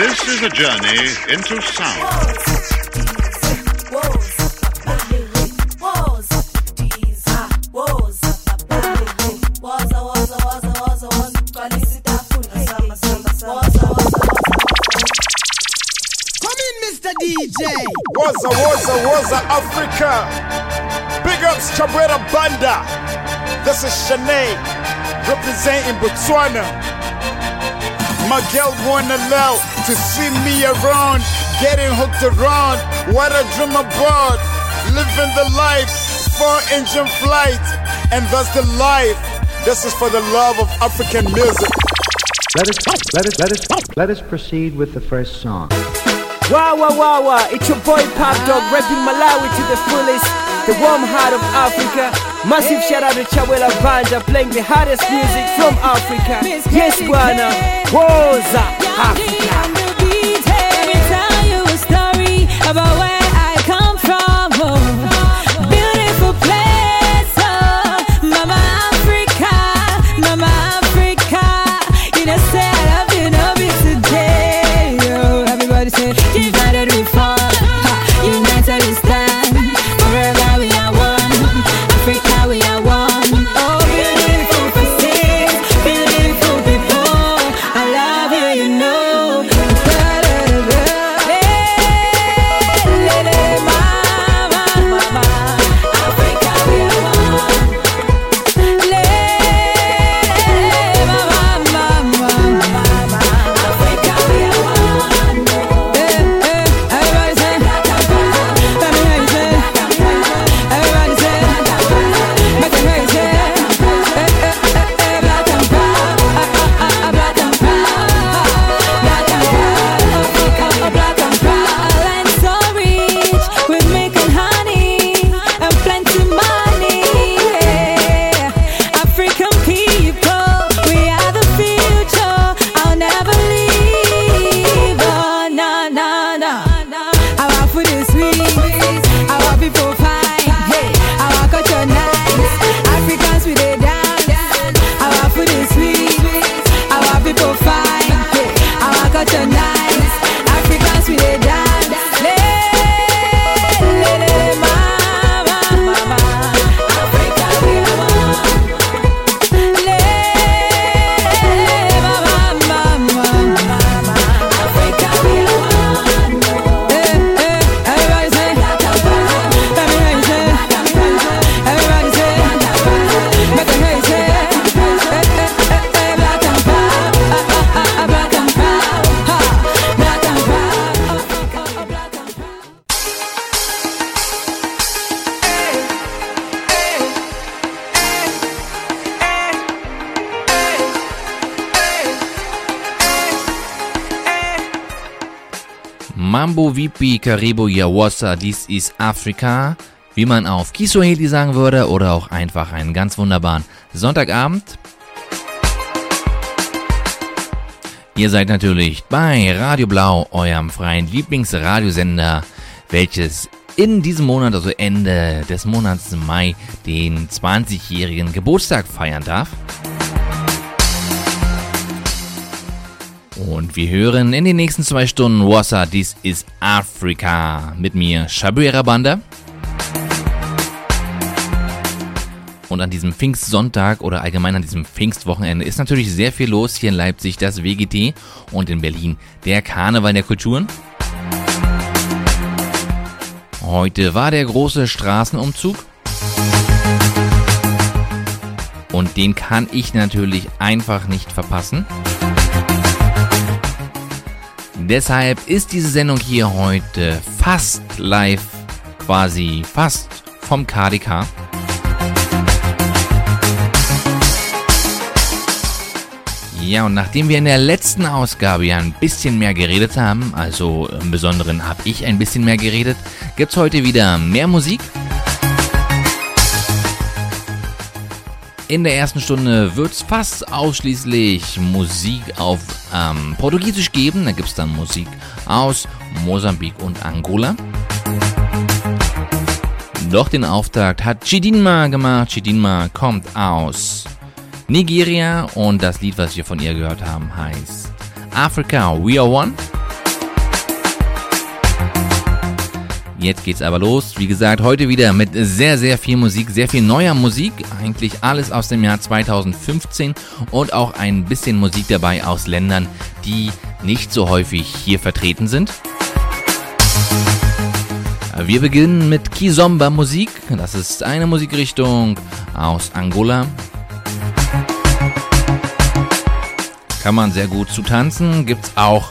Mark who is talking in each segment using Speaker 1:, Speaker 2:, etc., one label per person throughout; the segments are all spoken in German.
Speaker 1: This is a journey into sound.
Speaker 2: DJ. Waza, waza, waza, Africa. Big ups, Cabrera Banda. This is Shanae, representing Botswana. My girl wanna allow to see me around, getting hooked around. What I dream about, living the life, four engine flight, and that's the life. This is for the love of African music.
Speaker 3: Let us let us let us let us proceed with the first song.
Speaker 4: Wow, wow, wow, wow. It's your boy Pop Dog repping Malawi to the fullest. The warm heart of Africa. Massive shout out to Chawela Banda playing the hardest music from Africa. Yes, Guana. Woza, Africa.
Speaker 5: Grab away.
Speaker 6: Mambo Vipi Karibu Yawasa, dies ist Afrika, wie man auf Kiswahili sagen würde oder auch einfach einen ganz wunderbaren Sonntagabend. Ihr seid natürlich bei Radio Blau, eurem freien Lieblingsradiosender, welches in diesem Monat, also Ende des Monats Mai, den 20-jährigen Geburtstag feiern darf. Und wir hören in den nächsten zwei Stunden Wassa, dies ist Afrika. Mit mir Shabuera Banda. Und an diesem Pfingstsonntag oder allgemein an diesem Pfingstwochenende ist natürlich sehr viel los. Hier in Leipzig das WGT und in Berlin der Karneval der Kulturen. Heute war der große Straßenumzug. Und den kann ich natürlich einfach nicht verpassen. Deshalb ist diese Sendung hier heute fast live, quasi fast vom KDK. Ja, und nachdem wir in der letzten Ausgabe ja ein bisschen mehr geredet haben, also im Besonderen habe ich ein bisschen mehr geredet, gibt's heute wieder mehr Musik. In der ersten Stunde wird es fast ausschließlich Musik auf ähm, Portugiesisch geben. Da gibt es dann Musik aus Mosambik und Angola. Doch den Auftakt hat Chidinma gemacht. Chidinma kommt aus Nigeria und das Lied, was wir von ihr gehört haben, heißt Africa We Are One. Jetzt geht's aber los. Wie gesagt, heute wieder mit sehr, sehr viel Musik, sehr viel neuer Musik. Eigentlich alles aus dem Jahr 2015 und auch ein bisschen Musik dabei aus Ländern, die nicht so häufig hier vertreten sind. Wir beginnen mit Kizomba Musik. Das ist eine Musikrichtung aus Angola. Kann man sehr gut zu tanzen. Gibt's auch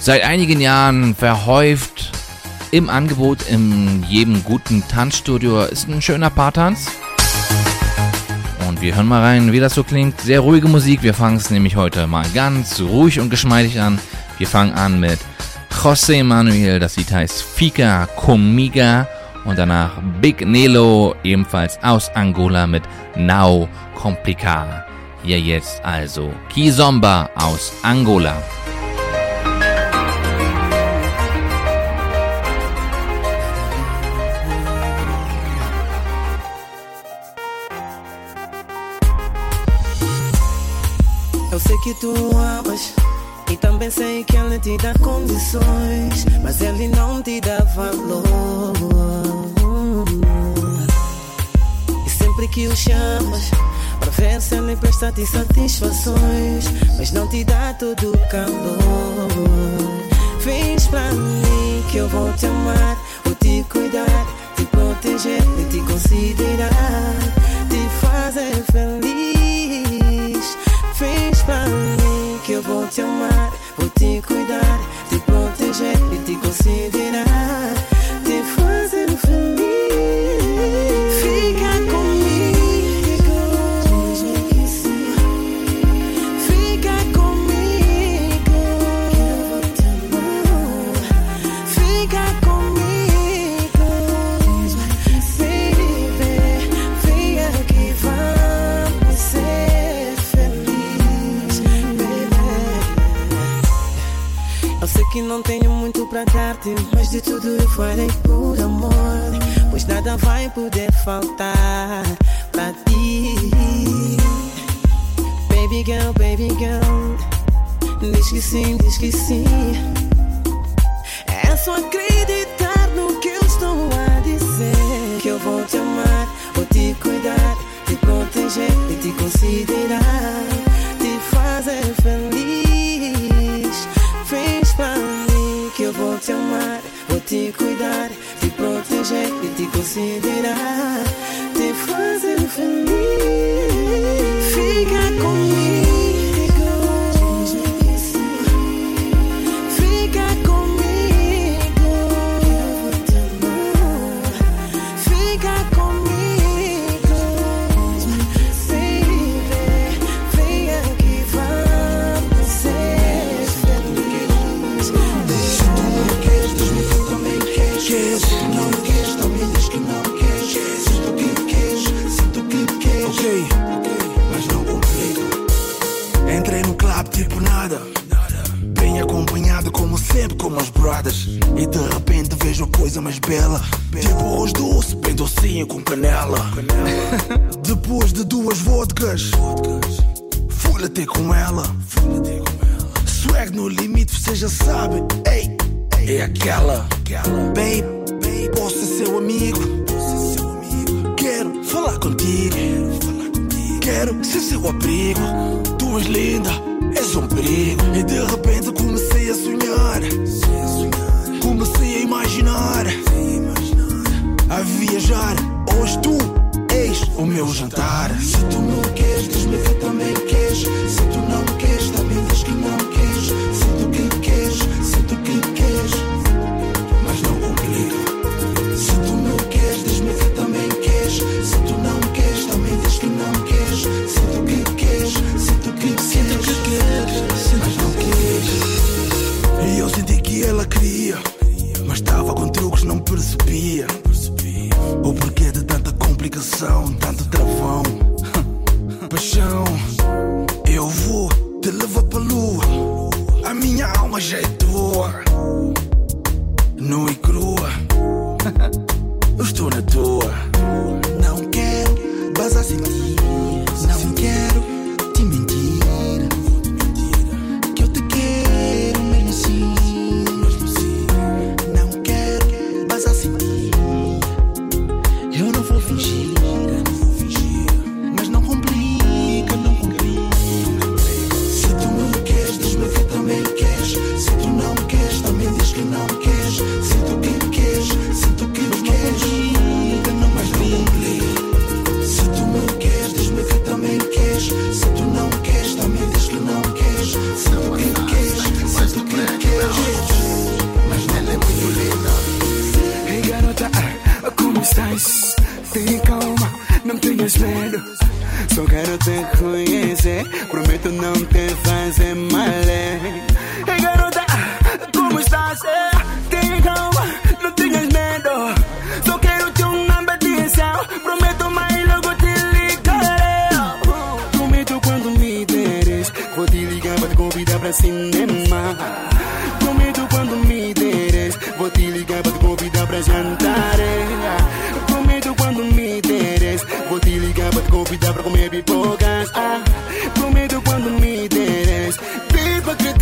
Speaker 6: seit einigen Jahren verhäuft im Angebot in jedem guten Tanzstudio. Ist ein schöner Paartanz. Und wir hören mal rein, wie das so klingt. Sehr ruhige Musik. Wir fangen es nämlich heute mal ganz ruhig und geschmeidig an. Wir fangen an mit José Manuel. Das Lied heißt Fika Comiga. Und danach Big Nelo, ebenfalls aus Angola mit Now Complica. Hier jetzt also Kizomba aus Angola.
Speaker 7: Eu sei que tu amas e também sei que ele te dá condições, mas ele não te dá valor. E sempre que o chamas para ver se ele presta-te satisfações, mas não te dá todo o calor. Vens pra mim que eu vou te amar, vou te cuidar, te proteger e te considerar, te fazer feliz. Vens pra mim que eu vou te amar, vou te cuidar, te proteger e te considerar, que não tenho muito pra dar-te, mas de tudo eu farei por amor. Pois nada vai poder faltar pra ti. Baby girl, baby girl, diz que sim, diz que sim. É só acreditar no que eu estou a dizer. Que eu vou te amar, vou te cuidar, te proteger e te considerar,
Speaker 8: سيدنا coisa mais bela. Tipo arroz doce, bem docinho com canela. Depois de duas vodkas, fui ter com ela. Swag no limite, você já sabe. Ei, é aquela. Babe, posso ser seu amigo. Quero falar contigo. Quero ser seu abrigo.
Speaker 7: me empolgas. Ah, prometo quando me deres. Beba que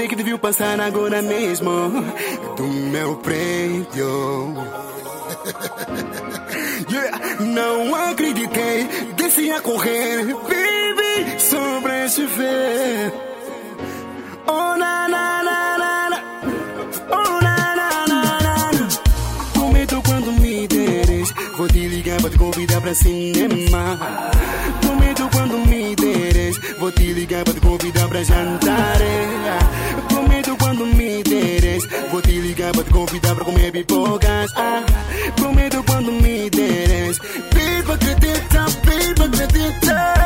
Speaker 7: dizer que deviam passar agora mesmo do meu prédio. yeah. Não acreditei, desci a correr, baby, sobre esse ver. Oh, na, na, na, na, na. Oh, na, na, na, na, na. Quando me deres, vou te ligar pra te convidar pra cinema tu quando me deres. Vou te ligar pra te convidar pra jantar. É. Prometo quando me deres. Vou te ligar pra te convidar pra comer pipocas. É. Prometo quando me deres. Viva acredita, viva acredita.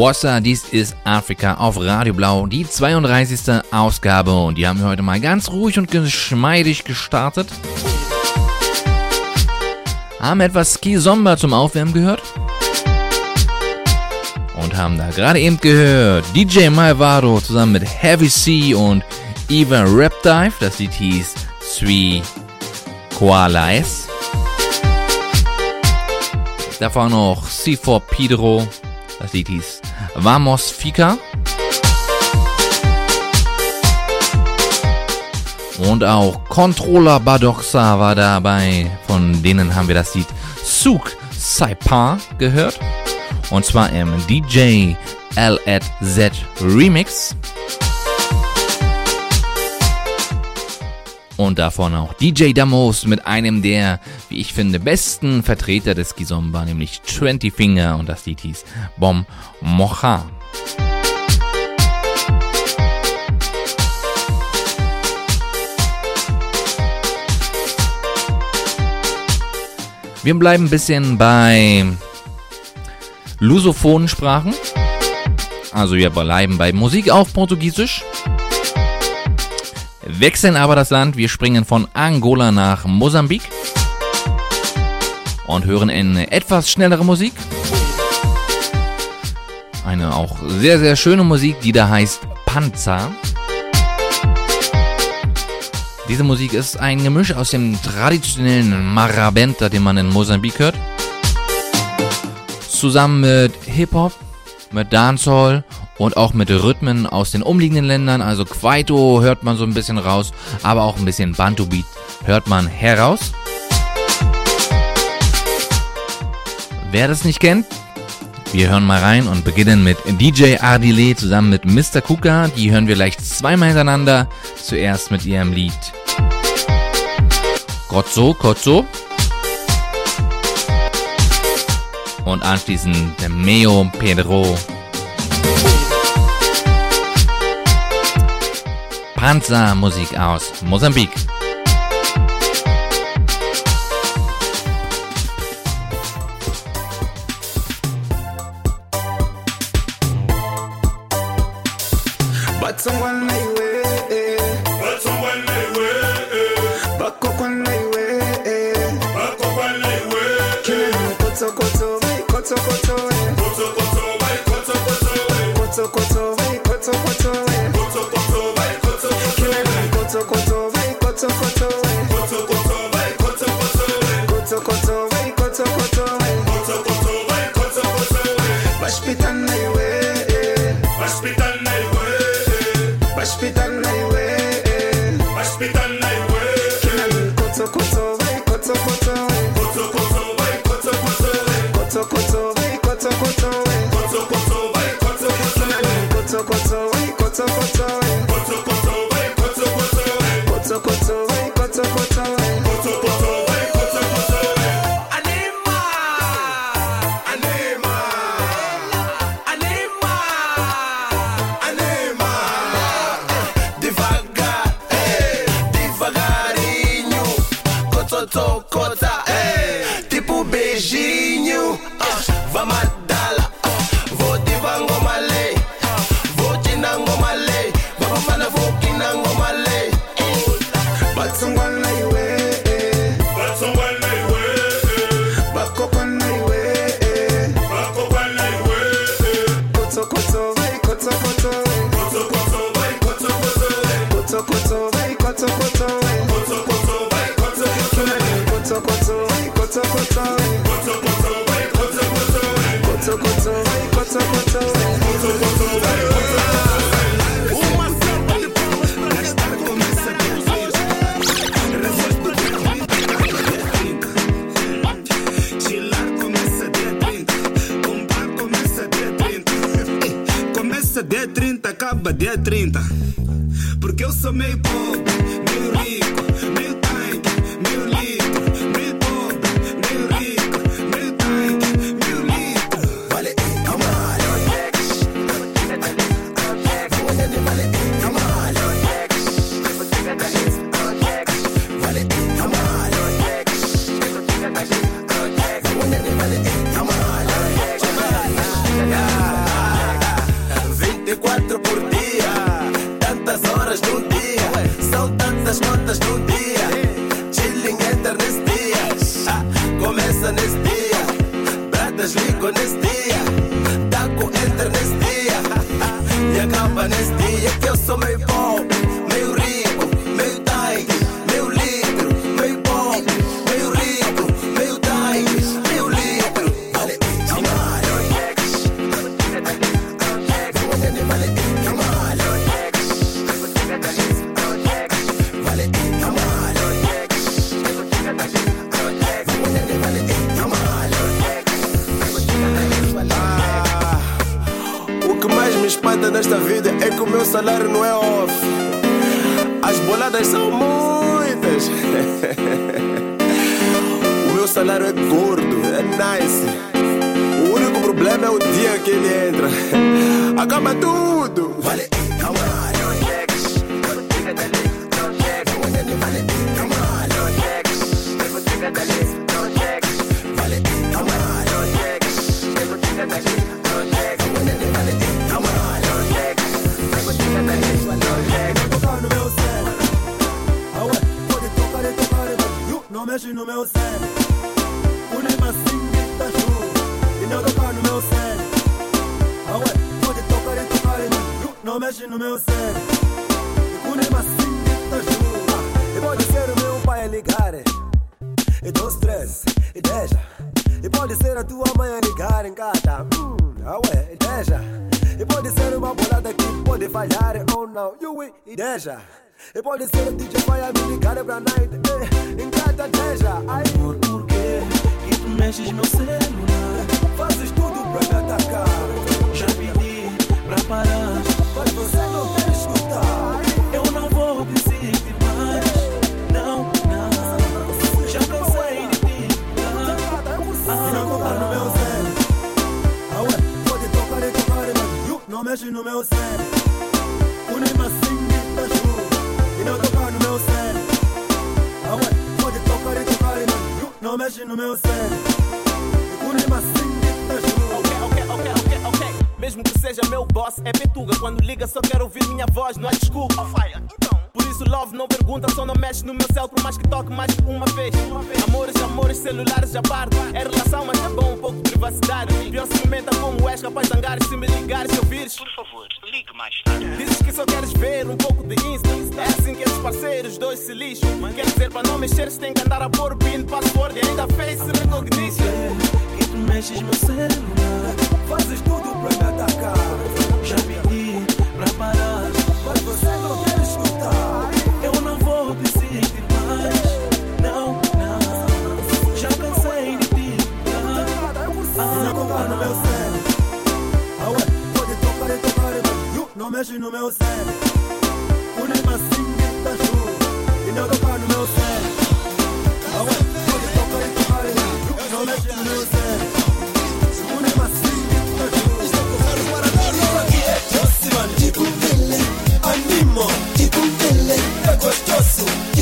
Speaker 6: Wasser. Dies ist Afrika auf Radio Blau, die 32. Ausgabe. Und die haben wir heute mal ganz ruhig und geschmeidig gestartet. Haben etwas Ski Somba zum Aufwärmen gehört. Und haben da gerade eben gehört DJ Malvado zusammen mit Heavy C und Eva Rapdive. Das Lied hieß Sui Koala S. Davor noch C4 Pedro. Das Lied hieß Vamos Fika. Und auch Controller Badoxa war dabei. Von denen haben wir das Lied Suk Saipa gehört. Und zwar im DJ LZ Remix. Und davon auch DJ Damos mit einem der, wie ich finde, besten Vertreter des Kizomba, nämlich 20 Finger und das Lied hieß Bom Mocha. Wir bleiben ein bisschen bei lusophonen Sprachen. Also wir bleiben bei Musik auf Portugiesisch wechseln aber das Land. Wir springen von Angola nach Mosambik und hören in etwas schnellere Musik. Eine auch sehr, sehr schöne Musik, die da heißt Panzer. Diese Musik ist ein Gemisch aus dem traditionellen Marabenta, den man in Mosambik hört.
Speaker 9: Zusammen mit Hip-Hop, mit Dancehall und auch mit Rhythmen aus den umliegenden Ländern. Also Kwaito hört man so ein bisschen raus, aber auch ein bisschen Bantu-Beat hört man heraus. Wer das nicht kennt, wir hören mal rein und beginnen mit DJ Ardile zusammen mit Mr. Kuka. Die hören wir gleich zweimal hintereinander. Zuerst mit ihrem Lied Kotzo, Kotzo. Und anschließend Meo Pedro. Panzermusik aus Mosambik.
Speaker 10: Não mexe no meu cérebro. Unima assim, tá juro. E não tocar no meu cérebro. Ah ué, pode tocar e tocar, mas you não mexe no meu cérebro. Unima assim, tá juro.
Speaker 8: Ok, ok, ok, ok, ok. Mesmo que seja meu boss, é petuga. Quando liga, só quero ouvir minha voz, não há desculpa. Então. Por isso, love não pergunta, só não mexe no meu céu, por mais que toque mais que uma vez. Amores, amores, celulares já parto. É relação, mas é bom um pouco de privacidade. Pior se comenta como és capaz de zangares se me ligares e ouvires. Por favor, ligue mais tarde. Dizes que só queres ver um pouco de Insta. É assim que esses parceiros dois se lixam. Quer dizer, para não mexer, tem que andar a pôr pin, password e ainda face recognition.
Speaker 11: E tu mexes meu celular
Speaker 10: Fazes tudo pra me atacar.
Speaker 11: Já pedi pra parar
Speaker 10: Mas você não mexe no meu cérebro. não. Lima Singue tá chuva e não tocar no meu cérebro. Ah, ué, pode tocar e tocar e não mexe no meu cérebro. O Lima Singue assim tá, ah,
Speaker 12: assim tá chuva. Estou tocando para dar.
Speaker 10: Isso aqui é Jossi Mandico Ville Animo.
Speaker 8: Yeah.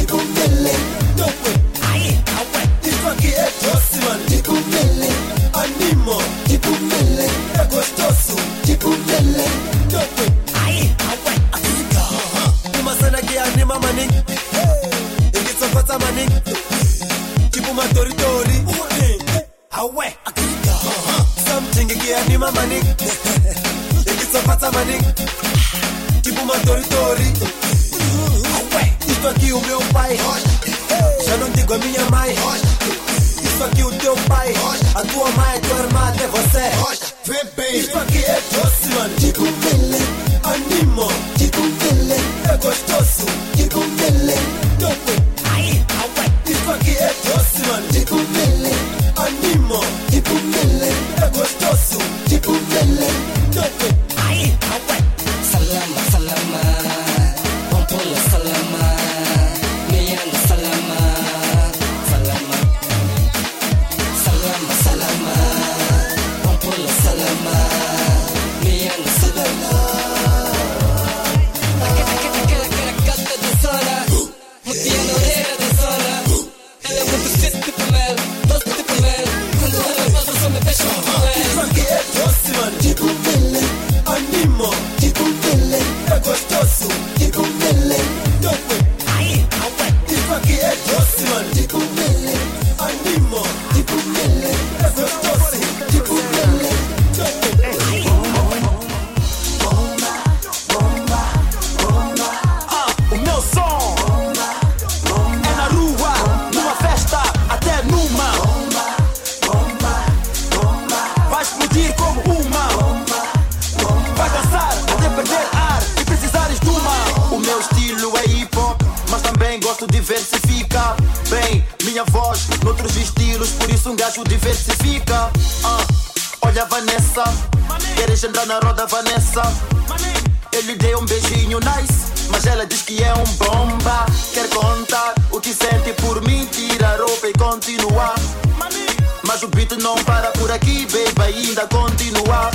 Speaker 8: Mas o beat não para por aqui, baby, ainda continua.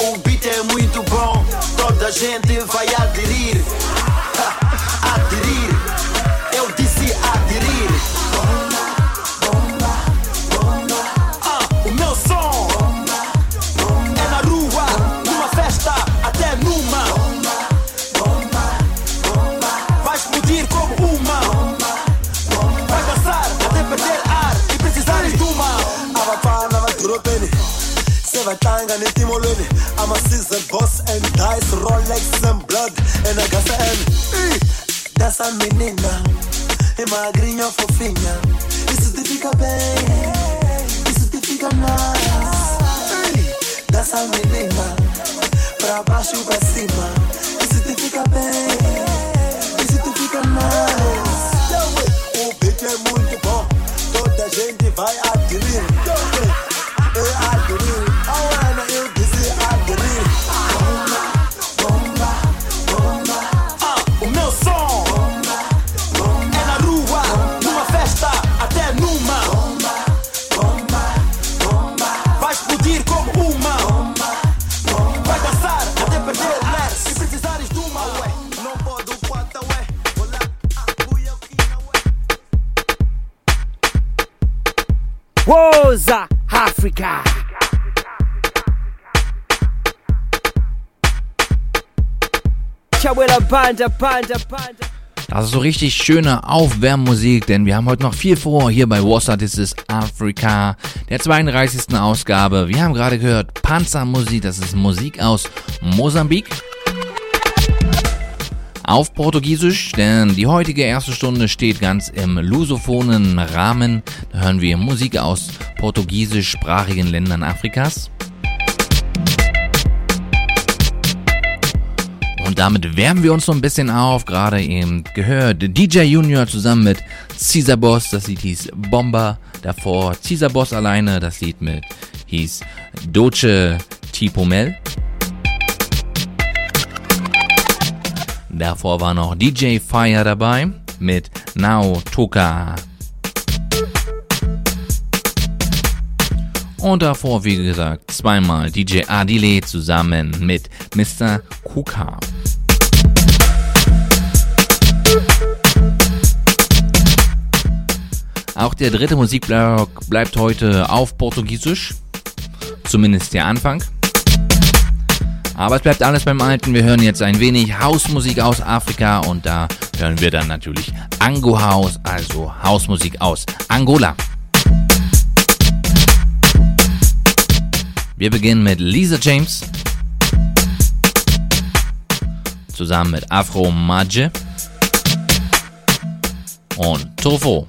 Speaker 8: O beat é muito bom, toda a gente vai aderir. Aderir, eu disse aderir.
Speaker 10: Sevatanga netimolweni ama-season boss and dice rolex and blood and agasa and dessa menina é magrinha fofinha isso te fica bem isso
Speaker 9: fica nice. Ei, Dança menina, pra baixo e pra cima. E se te fica bem, e se tu fica nice.
Speaker 13: O beat é muito bom, toda gente vai adquirir.
Speaker 6: Das ist so richtig schöne Aufwärmmusik, denn wir haben heute noch viel vor hier bei Wassa This is Africa, der 32. Ausgabe. Wir haben gerade gehört Panzermusik, das ist Musik aus Mosambik. Auf Portugiesisch, denn die heutige erste Stunde steht ganz im lusophonen Rahmen. Da hören wir Musik aus portugiesischsprachigen Ländern Afrikas. Und damit wärmen wir uns so ein bisschen auf. Gerade eben gehört DJ Junior zusammen mit Caesar Boss. Das Lied hieß Bomber. Davor Caesar Boss alleine. Das Lied mit hieß Doce Tipomel. Davor war noch DJ Fire dabei mit Now Toka. Und davor, wie gesagt, zweimal DJ Adile zusammen mit Mr. Kuka. Auch der dritte Musikblock bleibt heute auf Portugiesisch. Zumindest der Anfang. Aber es bleibt alles beim Alten. Wir hören jetzt ein wenig Hausmusik aus Afrika und da hören wir dann natürlich Ango House, also Hausmusik aus Angola. Wir beginnen mit Lisa James. Zusammen mit Afro Madje. Und Tofo.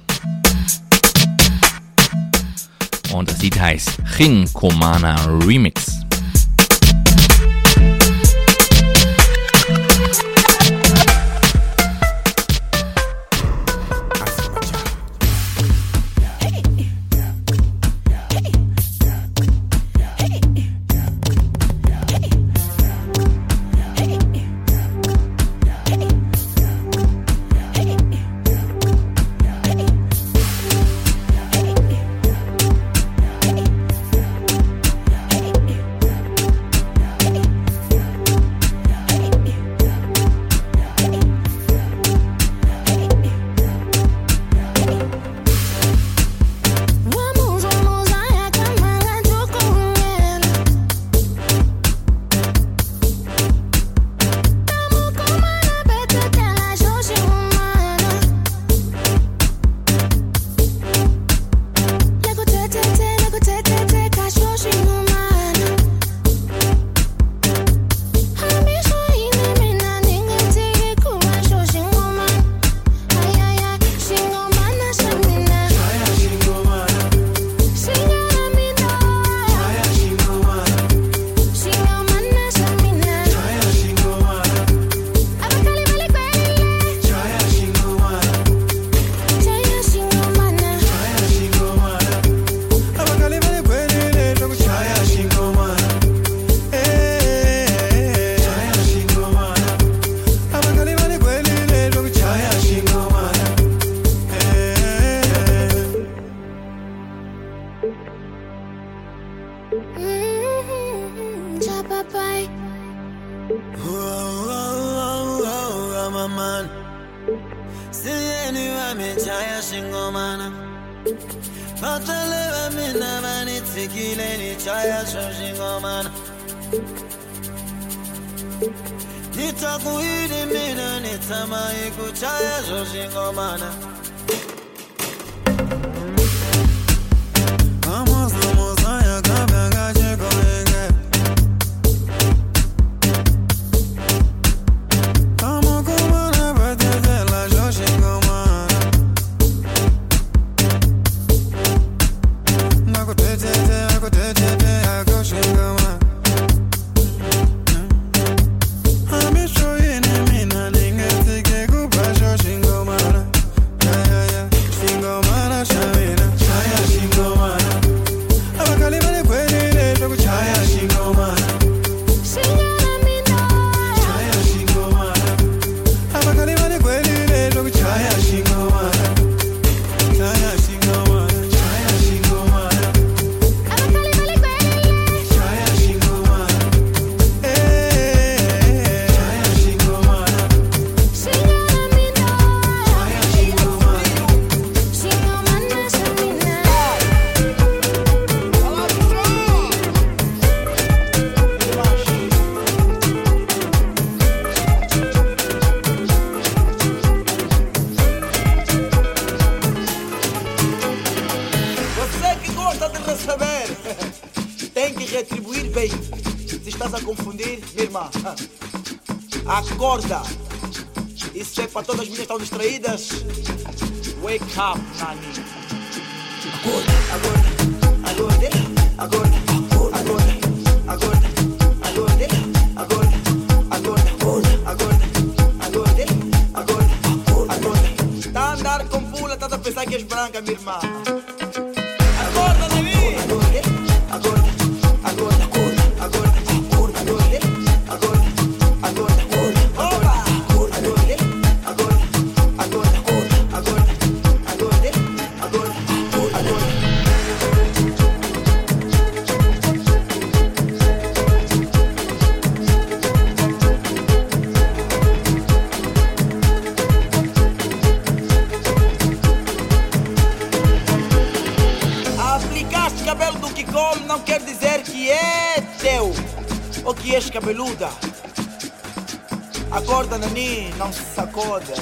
Speaker 6: Und das Lied heißt Chin Komana Remix.
Speaker 14: Não se sacoda.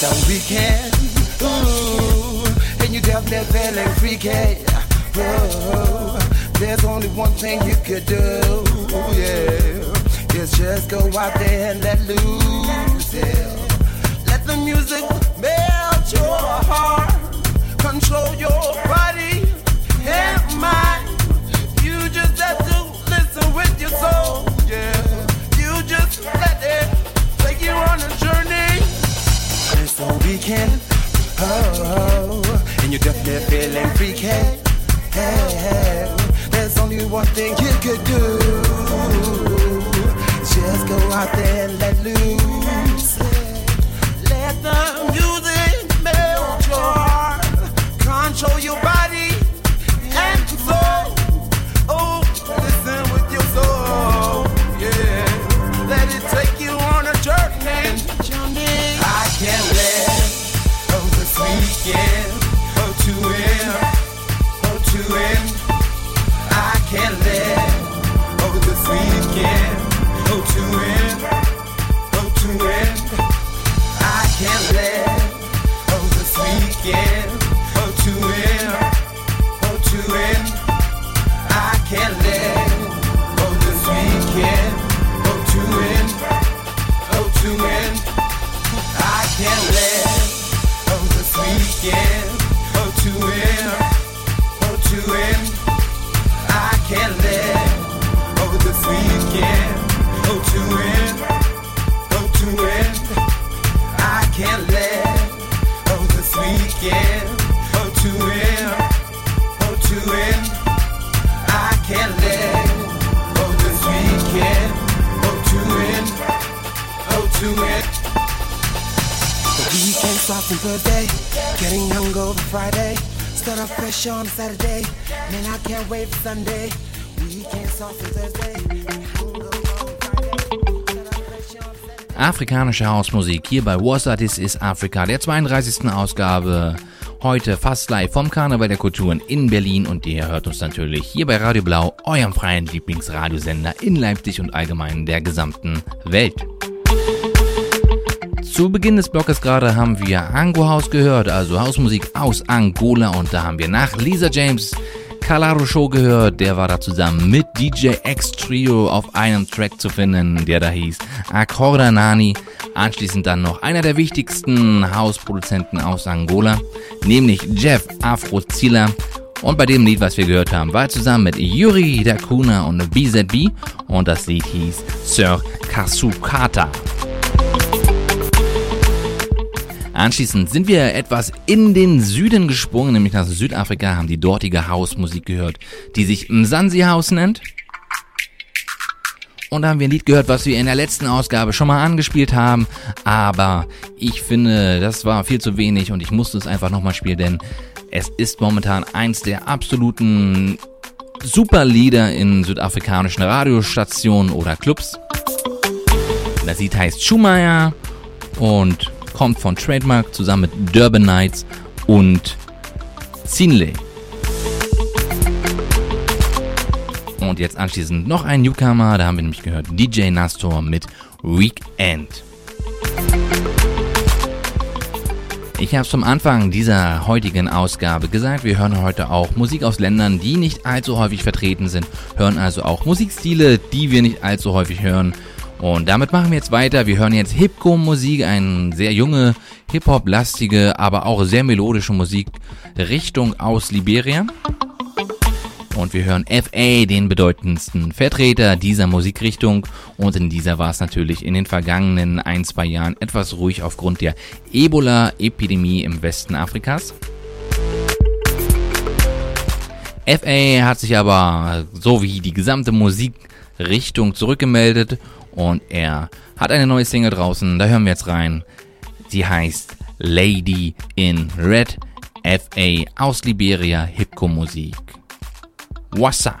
Speaker 8: hasta un weekend. Ooh, and you definitely that belly freaking. Oh, there's only one thing you could do. Yeah, is just go out there and let loose. Yeah. Let the music melt your heart, control your body, and weekend. Oh, oh. and you're definitely feeling freaky. Hey, hey. There's only one thing you could do. Just go out there and let loose. Let the music.
Speaker 6: Afrikanische Hausmusik hier bei What's This is Africa, der 32. Ausgabe. Heute fast live vom Karneval der Kulturen in Berlin und ihr hört uns natürlich hier bei Radio Blau, eurem freien Lieblingsradiosender in Leipzig und allgemein der gesamten Welt. Zu Beginn des Blockes gerade haben wir Ango House gehört, also Hausmusik aus Angola und da haben wir nach Lisa James Calaro Show gehört, der war da zusammen mit DJ X Trio auf einem Track zu finden, der da hieß Accorda Nani. Anschließend dann noch einer der wichtigsten Hausproduzenten aus Angola, nämlich Jeff Afrozilla. Und bei dem Lied, was wir gehört haben, war zusammen mit Yuri Dakuna und BZB und das Lied hieß Sir Kasukata. Anschließend sind wir etwas in den Süden gesprungen, nämlich nach Südafrika, haben die dortige Hausmusik gehört, die sich Mzansi House nennt. Und da haben wir ein Lied gehört, was wir in der letzten Ausgabe schon mal angespielt haben. Aber ich finde, das war viel zu wenig und ich musste es einfach nochmal spielen, denn es ist momentan eins der absoluten Superlieder in südafrikanischen Radiostationen oder Clubs. Das Lied heißt Schumacher und kommt von Trademark zusammen mit Durban Nights und Sinley. Und jetzt anschließend noch ein Newcomer, da haben wir nämlich gehört DJ Nastor mit Weekend. Ich habe es zum Anfang dieser heutigen Ausgabe gesagt, wir hören heute auch Musik aus Ländern, die nicht allzu häufig vertreten sind, hören also auch Musikstile, die wir nicht allzu häufig hören und damit machen wir jetzt weiter. Wir hören jetzt Hipco-Musik, eine sehr junge, Hip-Hop-lastige, aber auch sehr melodische Musikrichtung aus Liberia. Und wir hören FA, den bedeutendsten Vertreter dieser Musikrichtung. Und in dieser war es natürlich in den vergangenen ein, zwei Jahren etwas ruhig aufgrund der Ebola-Epidemie im Westen Afrikas. FA hat sich aber, so wie die gesamte Musikrichtung, zurückgemeldet und er hat eine neue Single draußen, da hören wir jetzt rein. Sie heißt Lady in Red FA aus Liberia Hipco Musik. Wassa.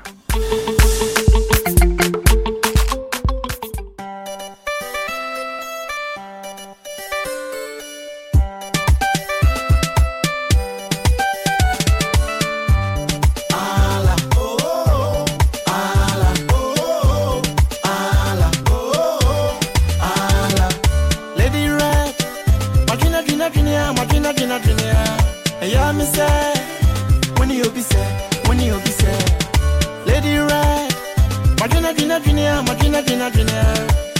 Speaker 15: I'm a dinner,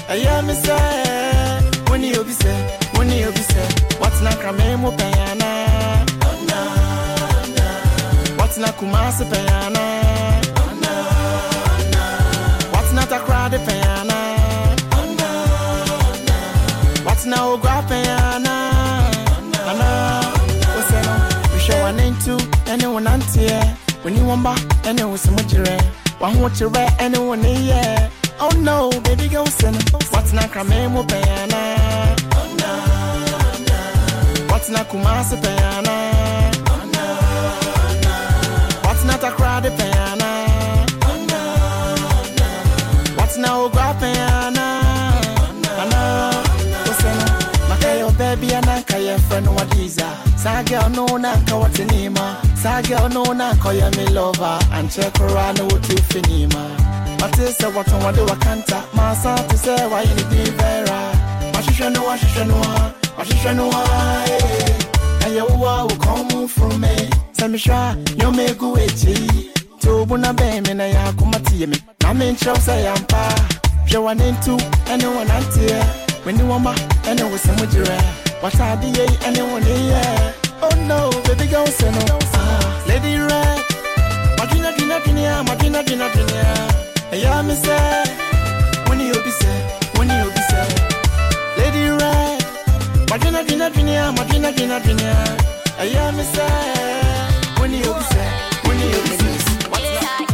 Speaker 15: a say, when you be say, when you be say, what's not a memo payana? What's not Kumasa payana? What's not a crowd payana? What's now a graph payana? What's that? We show one into anyone until when you want back and it was so. One who to read anyone here. Oh no, baby girl send sin. What's na kame mo payana? Oh no. What's na kumasi payana? Oh no. What's na takrade payana? Oh no. What's na ogwa payana? Oh no. Listen, makayo baby anaka your friend what is Sa girl oh, no na kawatinima. Sa girl oh, no na koya mi lover. And check around what you finima. ate sɛ wɔtɔn wɔde wakanta maasa te sɛ wayɛ ne din bɛra mahwehwɛ no wahwehwɛ no a mahwehwɛ no a ɛyɛ wo a wo kɔn mu from me sɛ mehwɛ a yɔma ɛgu akyi nti wo bo na bɛn me na yɛ akoma tie me. Na menkyerɛ wo sɛ yɛampa hwɛ wɔne ntu ɛne wo nanteɛ w'ani wɔma ɛne wo sɛ mogyerɛ wataade yei
Speaker 5: ɛne wo ne yɛ oh no baby girl sɛ no. Ah, lady red. Madwina a madwina a I am me say, when you be say, when you be say, Lady Red, Madina Dina Dina, Madina Dina I Yeah, me say, when you be say, when you be say. What's that?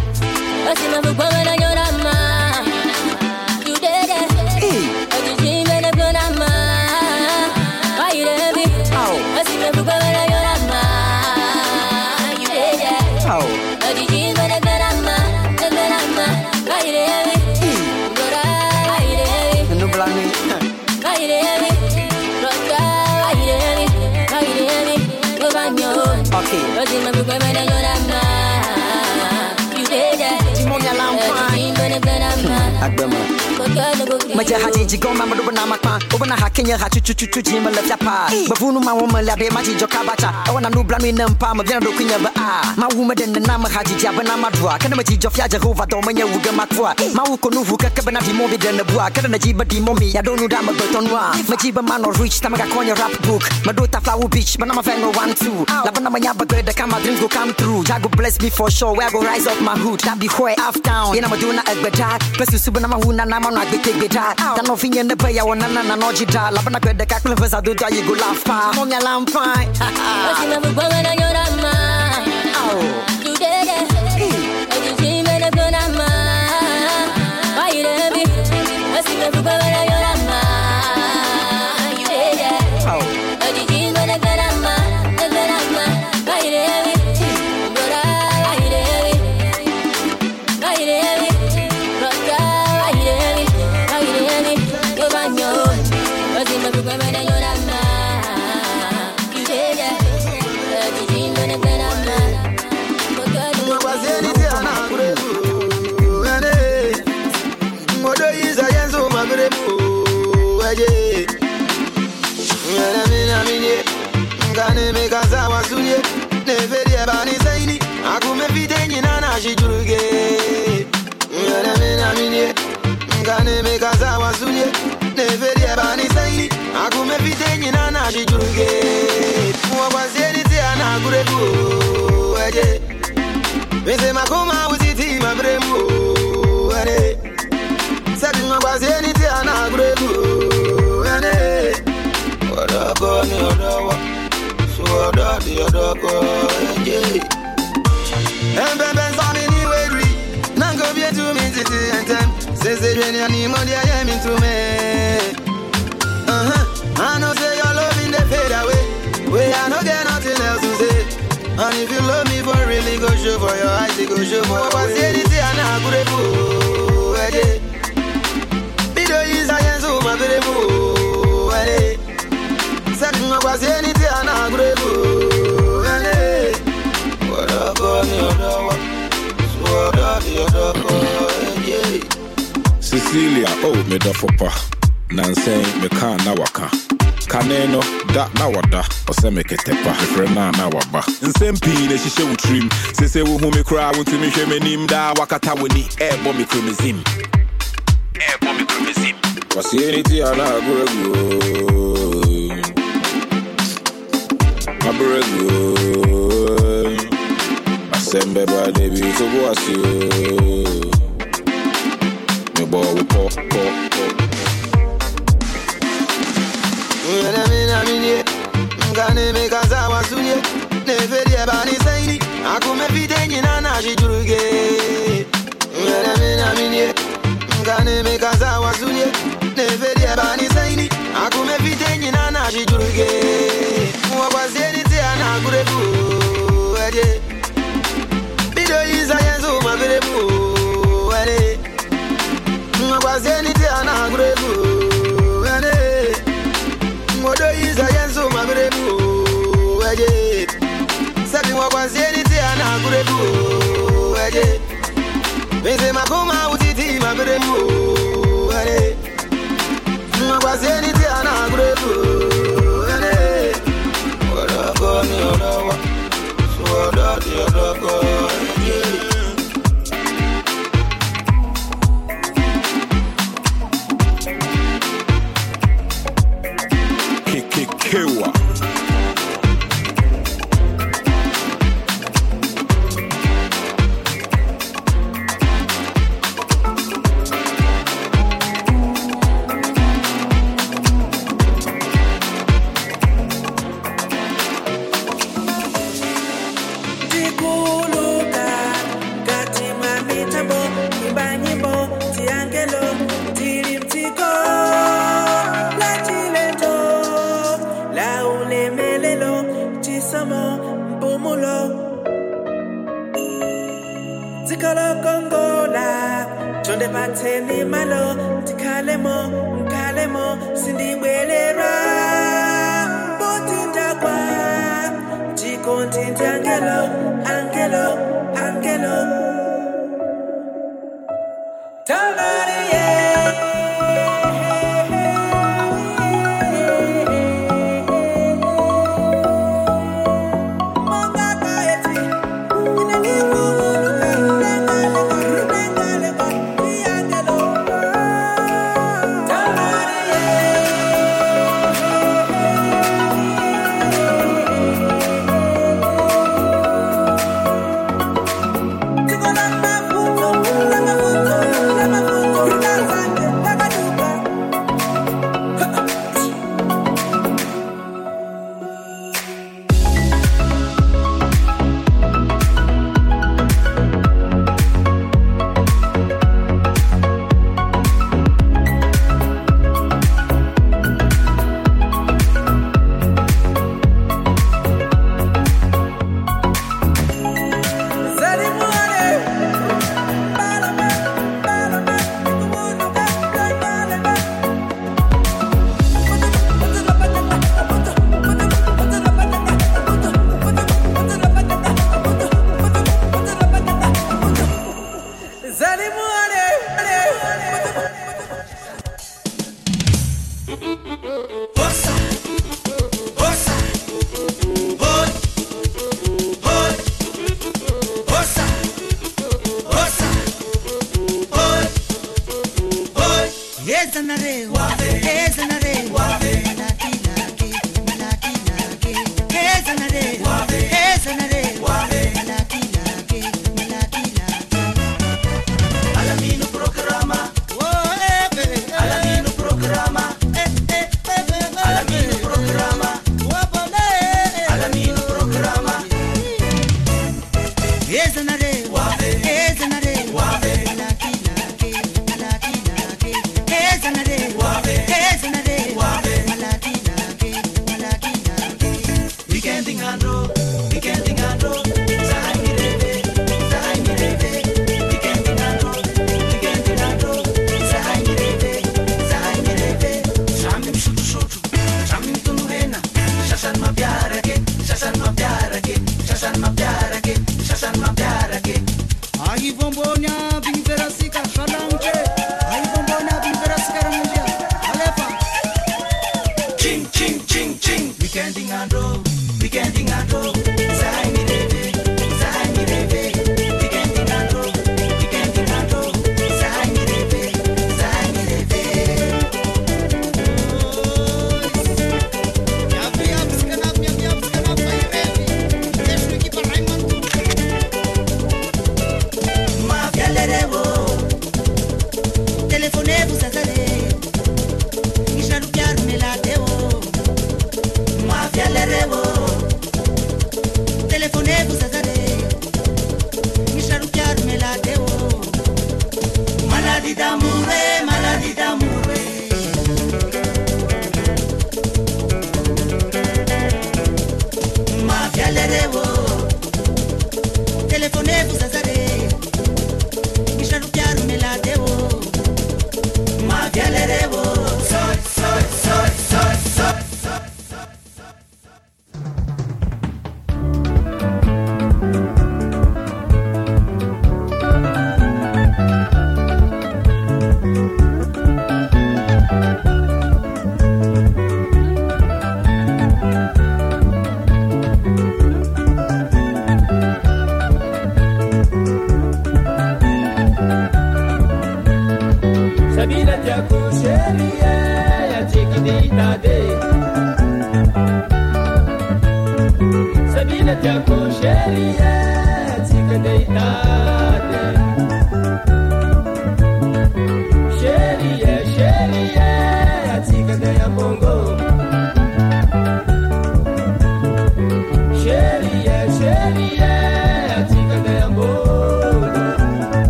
Speaker 5: I grandma. But girl, maja haji jigoma maruba na makpa
Speaker 9: obana hakenya hachu chu chu chu jima la ya pa bavunu ma woma la de maji joka bacha awana nu blami na pa ma vya do kunya ba a ma wuma den na ma haji ja na ma dwa kana maji jofya jehova do manya wuga matwa ma wuko nu vuka ka bana dimo bi den bua kana na jiba dimo mi ya donu da ma betonwa maji ba ma no rich ta ma ka konya rap book ma do ta flower beach bana ma vengo one two la bana ma nya ba go da kama dreams go come true ja go bless me for sure where go rise up my hood that be where half town ina ma do
Speaker 16: na agbeda plus subana ma huna na ma no agbeda that. Tano finye ne pe ya wanana na noji da
Speaker 9: Labana kwe de kakule fesa duta you go laugh pa. Monga lampai Osi she do get. Mwa kwa zeri te anagure go, eje. Mese makoma uziti mabremu, ene. Sabi mwa kwa zeri te anagure go, ene. Ko ni wa, so oda di
Speaker 17: oda ko, eje. Mi ni mi titi I no get nothing else to say and if you love me for really, go show for your eyes, go show
Speaker 18: for your face. anything and I eh? Yensu, my
Speaker 17: baby, eh? I could do, eh? What up on your door? Cecilia, oh, me da fopa. Nansɛn meka na waka
Speaker 18: kane Kaneno, da na wada, osemeketepa, frena na waba. Nsem pii she
Speaker 17: hyehyɛ wo
Speaker 18: tirim, sese wo me cry, wotumi me
Speaker 17: m'anim da wakata
Speaker 18: wini. w'ani ɛɛbɔ me
Speaker 4: kromezim. Ɛɛbɔ me kromezim. Wɔsi eni ti ana agorɔ A brego. gu Asɛm bɛba debi to oh. bo asi o. Mebɔ wo pɔ pɔ pɔ. Mwenemina minye mkanimekaza wasuye neferye banisaini akumefitenyi nanashijuruge mwenemina minye mkanimekaza wasuye neferye banisaini said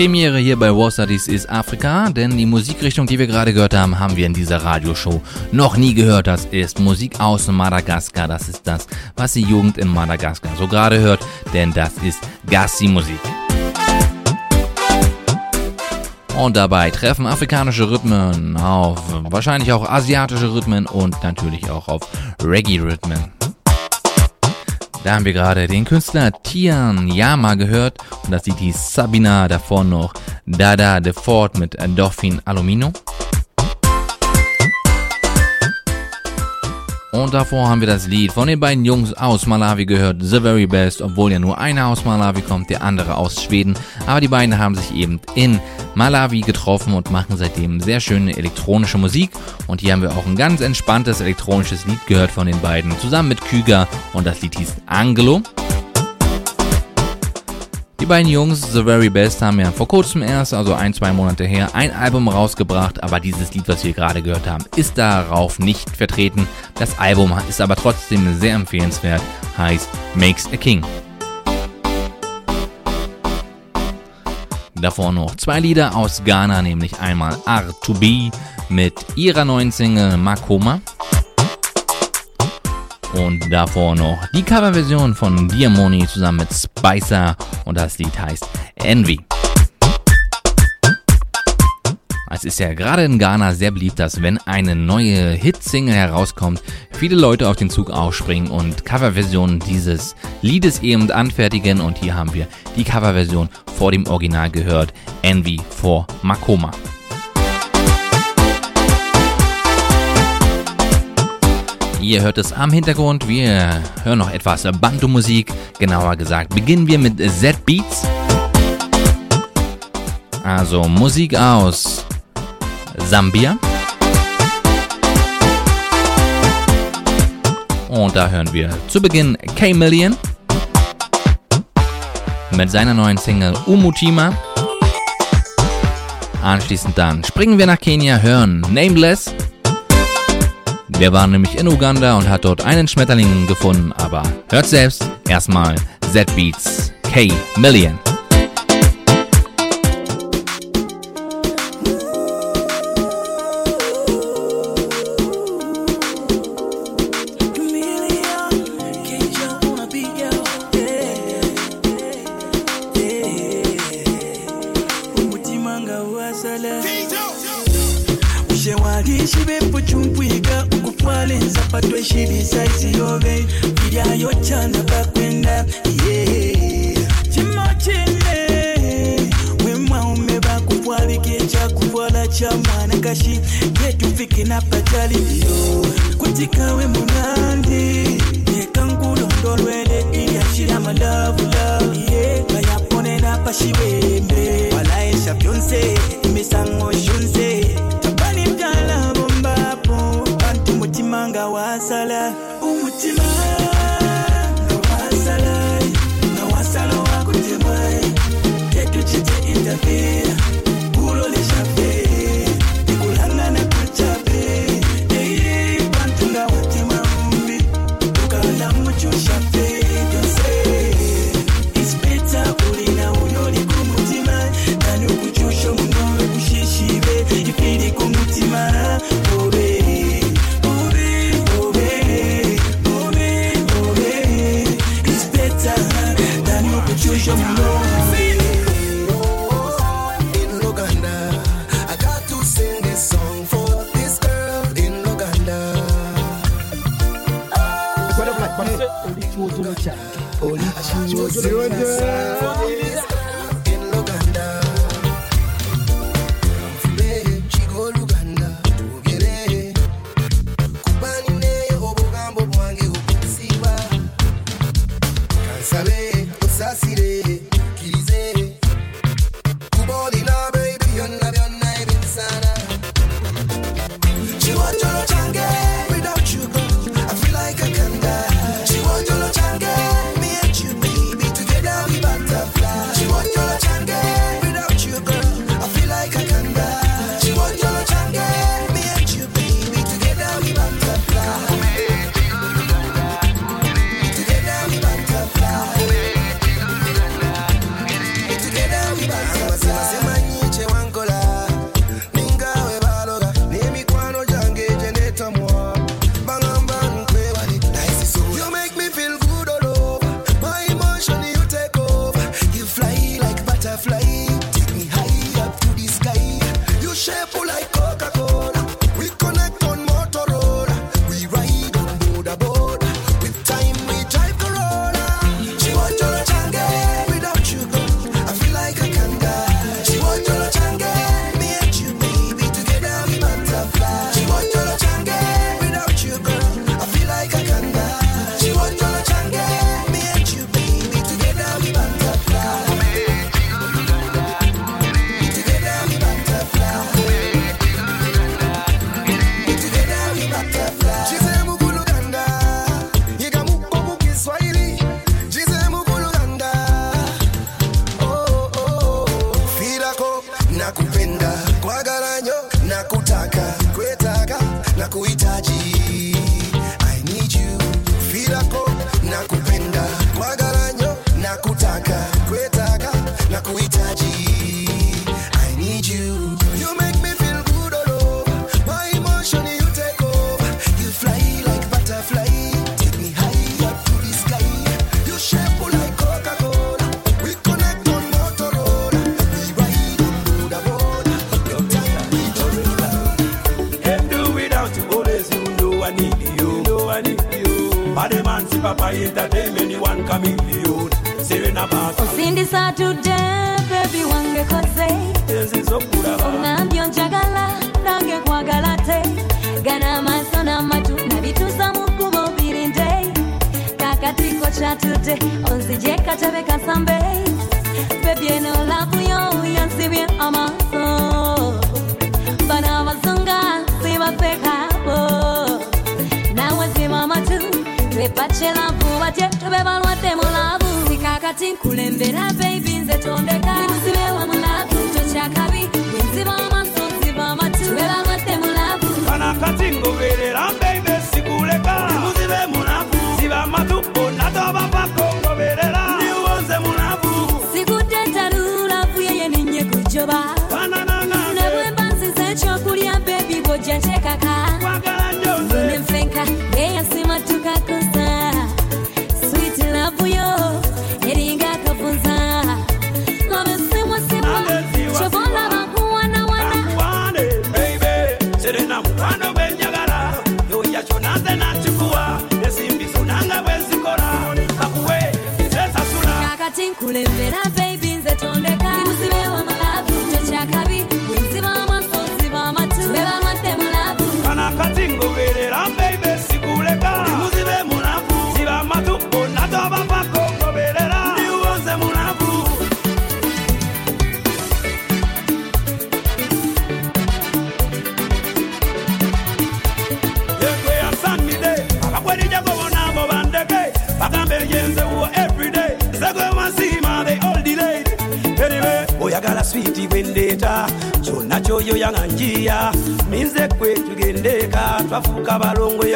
Speaker 6: Premiere hier bei Warstudies ist Afrika, denn die Musikrichtung, die wir gerade gehört haben, haben wir in dieser Radioshow noch nie gehört. Das ist Musik aus Madagaskar. Das ist das, was die Jugend in Madagaskar so gerade hört, denn das ist Gassi-Musik. Und dabei treffen afrikanische Rhythmen auf wahrscheinlich auch asiatische Rhythmen und natürlich auch auf Reggae-Rhythmen. Da haben wir gerade den Künstler Tian Yama gehört und das Lied hieß Sabina, davor noch Dada de Ford mit Dolphin Alumino. Und davor haben wir das Lied von den beiden Jungs aus Malawi gehört, The Very Best, obwohl ja nur einer aus Malawi kommt, der andere aus Schweden. Aber die beiden haben sich eben in Malawi getroffen und machen seitdem sehr schöne elektronische Musik. Und hier haben wir auch ein ganz entspanntes elektronisches Lied gehört von den beiden, zusammen mit Küger und das Lied hieß Angelo. Die beiden Jungs, The Very Best, haben ja vor kurzem erst, also ein, zwei Monate her, ein Album rausgebracht, aber dieses Lied, was wir gerade gehört haben, ist darauf nicht vertreten. Das Album ist aber trotzdem sehr empfehlenswert, heißt Makes a King. Davor noch zwei Lieder aus Ghana, nämlich einmal R2B mit ihrer neuen Single Makoma. Und davor noch die Coverversion von Diamoni zusammen mit Spicer und das Lied heißt Envy. Es ist ja gerade in Ghana sehr beliebt, dass wenn eine neue Hitsingle herauskommt, viele Leute auf den Zug aufspringen und Coverversionen dieses Liedes eben anfertigen. Und hier haben wir die Coverversion vor dem Original gehört, Envy for Makoma. Ihr hört es am Hintergrund. Wir hören noch etwas Bantu-Musik. Genauer gesagt, beginnen wir mit Z-Beats. Also Musik aus Sambia. Und da hören wir zu Beginn K-Million mit seiner neuen Single Umutima. Anschließend dann springen wir nach Kenia, hören Nameless. Der war nämlich in Uganda und hat dort einen Schmetterling gefunden, aber hört selbst erstmal Z-Beats K-Million.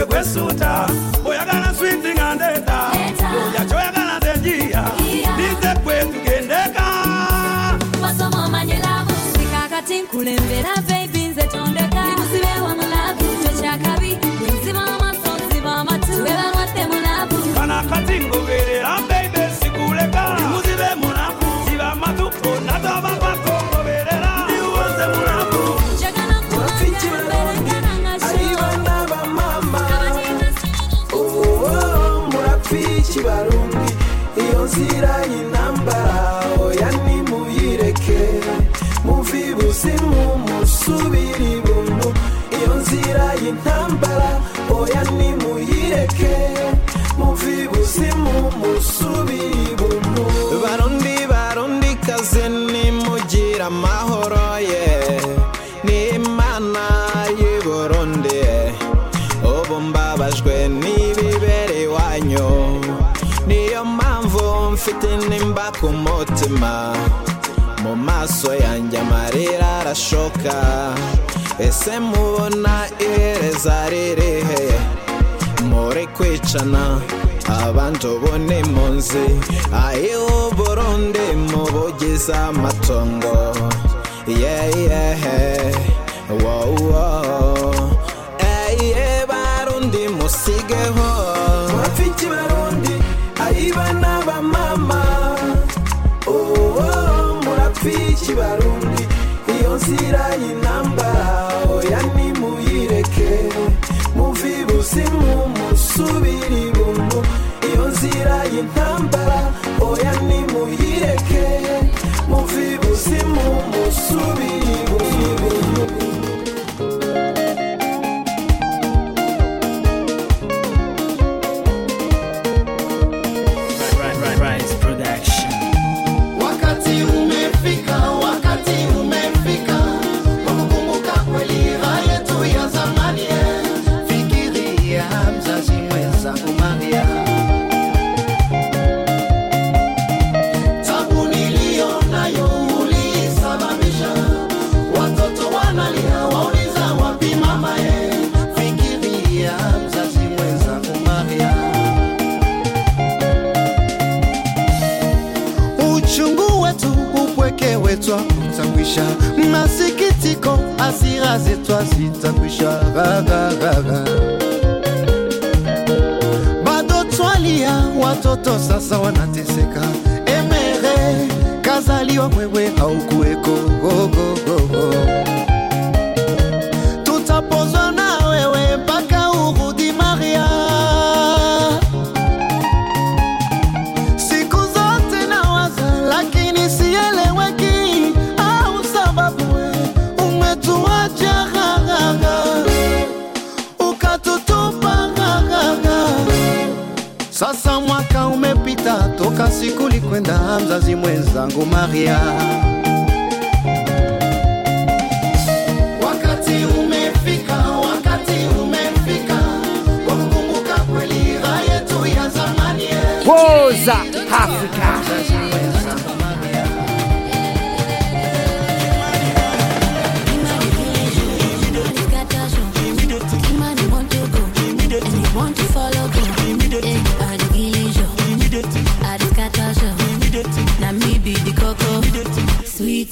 Speaker 17: kwesula ashoka ese mubona ihereza ririhe more kwicana abantu ubone munsi ayiwu burundi mu bugize amatongo. Yeyehe
Speaker 19: Sasa mwaka umepita toka siku likwenda mzazi mwenzangu Maria. Wakati umefika, wakati umefika wa kukumbuka kweli raha yetu ya zamani.
Speaker 20: Woza Africa.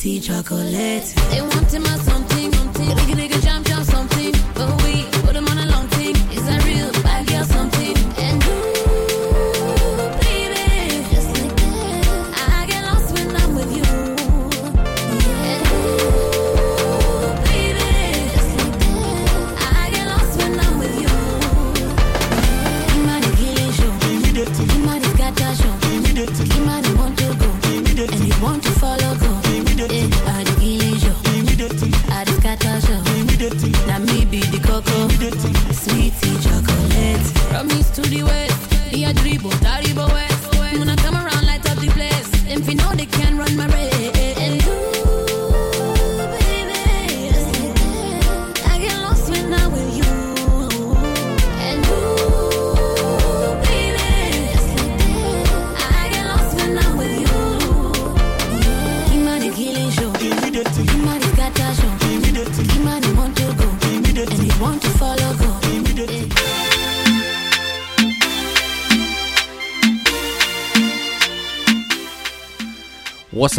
Speaker 1: tea chocolate. They wanted my something.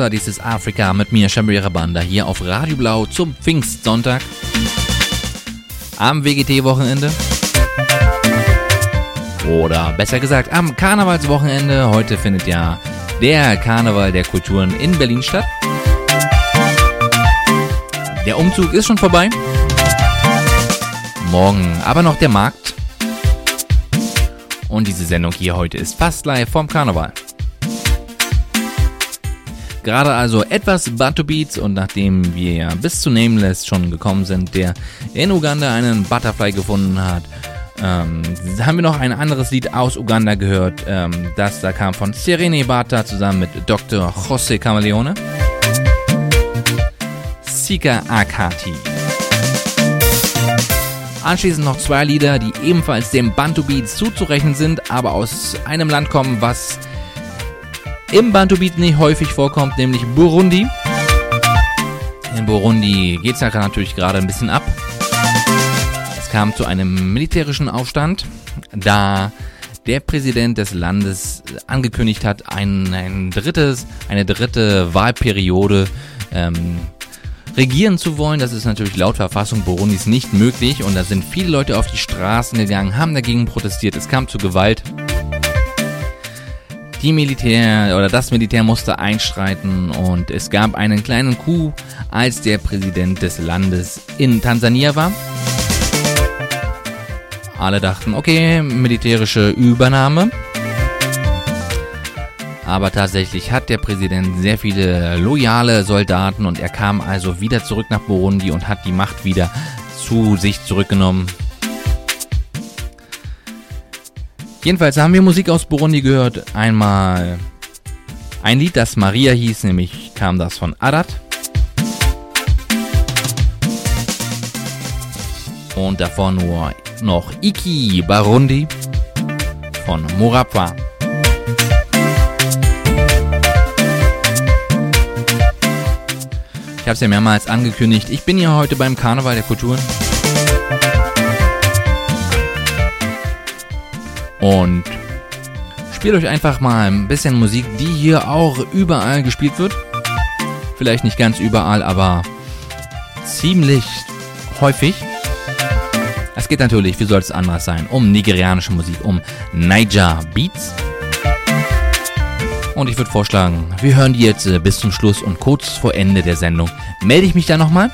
Speaker 6: Wassa, dies ist Afrika mit mir, Shamira Banda, hier auf Radio Blau zum Pfingstsonntag. Am WGT-Wochenende. Oder besser gesagt, am Karnevalswochenende. Heute findet ja der Karneval der Kulturen in Berlin statt. Der Umzug ist schon vorbei. Morgen aber noch der Markt. Und diese Sendung hier heute ist fast live vom Karneval. Gerade also etwas Bantu Beats und nachdem wir ja bis zu Nameless schon gekommen sind, der in Uganda einen Butterfly gefunden hat, ähm, haben wir noch ein anderes Lied aus Uganda gehört. Ähm, das da kam von Serene Bata zusammen mit Dr. Jose Camaleone. Sika Akati. Anschließend noch zwei Lieder, die ebenfalls dem Bantu Beats zuzurechnen sind, aber aus einem Land kommen, was im Bantu-Beat nicht häufig vorkommt, nämlich Burundi. In Burundi geht es ja natürlich gerade ein bisschen ab. Es kam zu einem militärischen Aufstand, da der Präsident des Landes angekündigt hat, ein, ein drittes, eine dritte Wahlperiode ähm, regieren zu wollen. Das ist natürlich laut Verfassung Burundis nicht möglich und da sind viele Leute auf die Straßen gegangen, haben dagegen protestiert. Es kam zu Gewalt. Die Militär oder das Militär musste einschreiten und es gab einen kleinen Coup, als der Präsident des Landes in Tansania war. Alle dachten, okay, militärische Übernahme. Aber tatsächlich hat der Präsident sehr viele loyale Soldaten und er kam also wieder zurück nach Burundi und hat die Macht wieder zu sich zurückgenommen. Jedenfalls haben wir Musik aus Burundi gehört. Einmal ein Lied, das Maria hieß, nämlich kam das von Adat. Und davor nur noch Iki Barundi von Murapwa. Ich habe es ja mehrmals angekündigt. Ich bin hier heute beim Karneval der Kulturen. Und spielt euch einfach mal ein bisschen Musik, die hier auch überall gespielt wird. Vielleicht nicht ganz überall, aber ziemlich häufig. Es geht natürlich, wie soll es anders sein, um nigerianische Musik, um Niger Beats. Und ich würde vorschlagen, wir hören die jetzt äh, bis zum Schluss und kurz vor Ende der Sendung melde ich mich dann nochmal.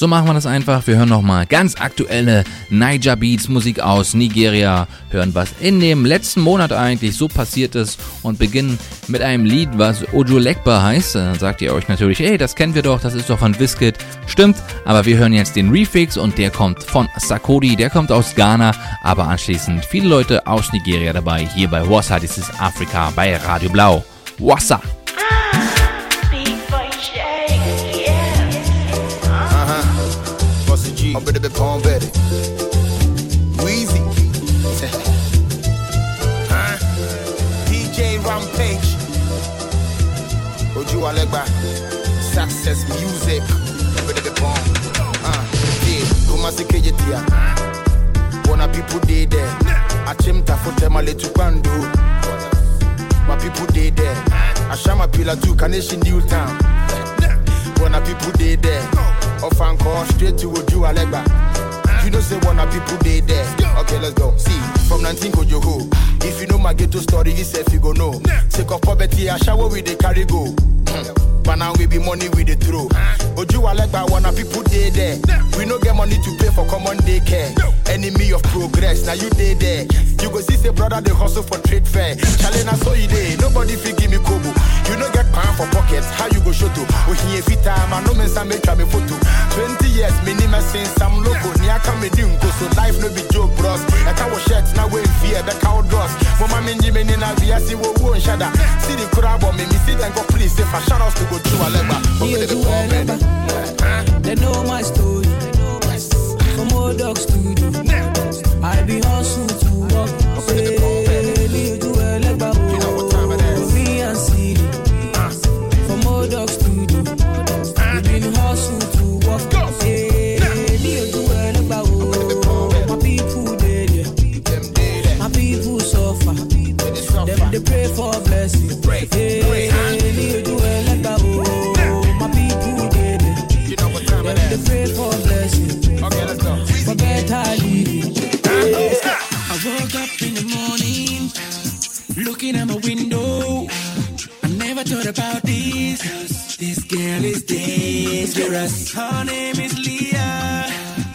Speaker 6: So machen wir das einfach. Wir hören nochmal ganz aktuelle Niger Beats Musik aus Nigeria, hören, was in dem letzten Monat eigentlich so passiert ist und beginnen mit einem Lied, was Ojo Lekba heißt. Dann sagt ihr euch natürlich, ey, das kennen wir doch, das ist doch von Wizkid. Stimmt, aber wir hören jetzt den Refix und der kommt von Sakodi, der kommt aus Ghana, aber anschließend viele Leute aus Nigeria dabei, hier bei Wassa, das ist Afrika, bei Radio Blau. Wassa!
Speaker 21: I'm ready to be Pond Betty. Wheezy, huh? DJ Rampage. Oju Alegba. Success Music. On veut de Pond. Hein? Yeah. Comment c'est que j'ai dit? Wanna people day there. I chim ta for them a little bandu. My people day there. I shama pillar too, can they new town? Wanna people day there. Off and call straight to Oju Alegba. You know say wanna people dey there. Okay, let's go. See, from 19 Kojoho. If you know my ghetto story, you say you go know. Take of poverty, I shower with the carry go. Hmm. But now we be money with the throw. Oju Alegba wanna people dey there. We no get money to pay for common daycare. Enemy of progress, now you dey there. You go see say brother they hustle for trade fair. Challenge na so you dey. Nobody fit give me kobo. You no get pan for pocket. How you go show to? Oh here fit time. I no men say make me photo. 20 years minimum since I'm local. Niaka me dim go so life no be joke bros. I can wash now we fear the cow dross. Mama minji me na via si wo wo shada. See the crowd me me see them go please if I shout out to go to Alegba.
Speaker 22: Yeah, do Alegba. They know my story. From old dog studio. I be hustle to work. Say, Leo do Alegba. Me and. From old dog studio. We been hustle to work. Say, Alegba. oh. My people dey there. My people suffer. They pray for blessing.
Speaker 10: Looking at my window. I never thought about this. This girl is dangerous. Her name is Leah.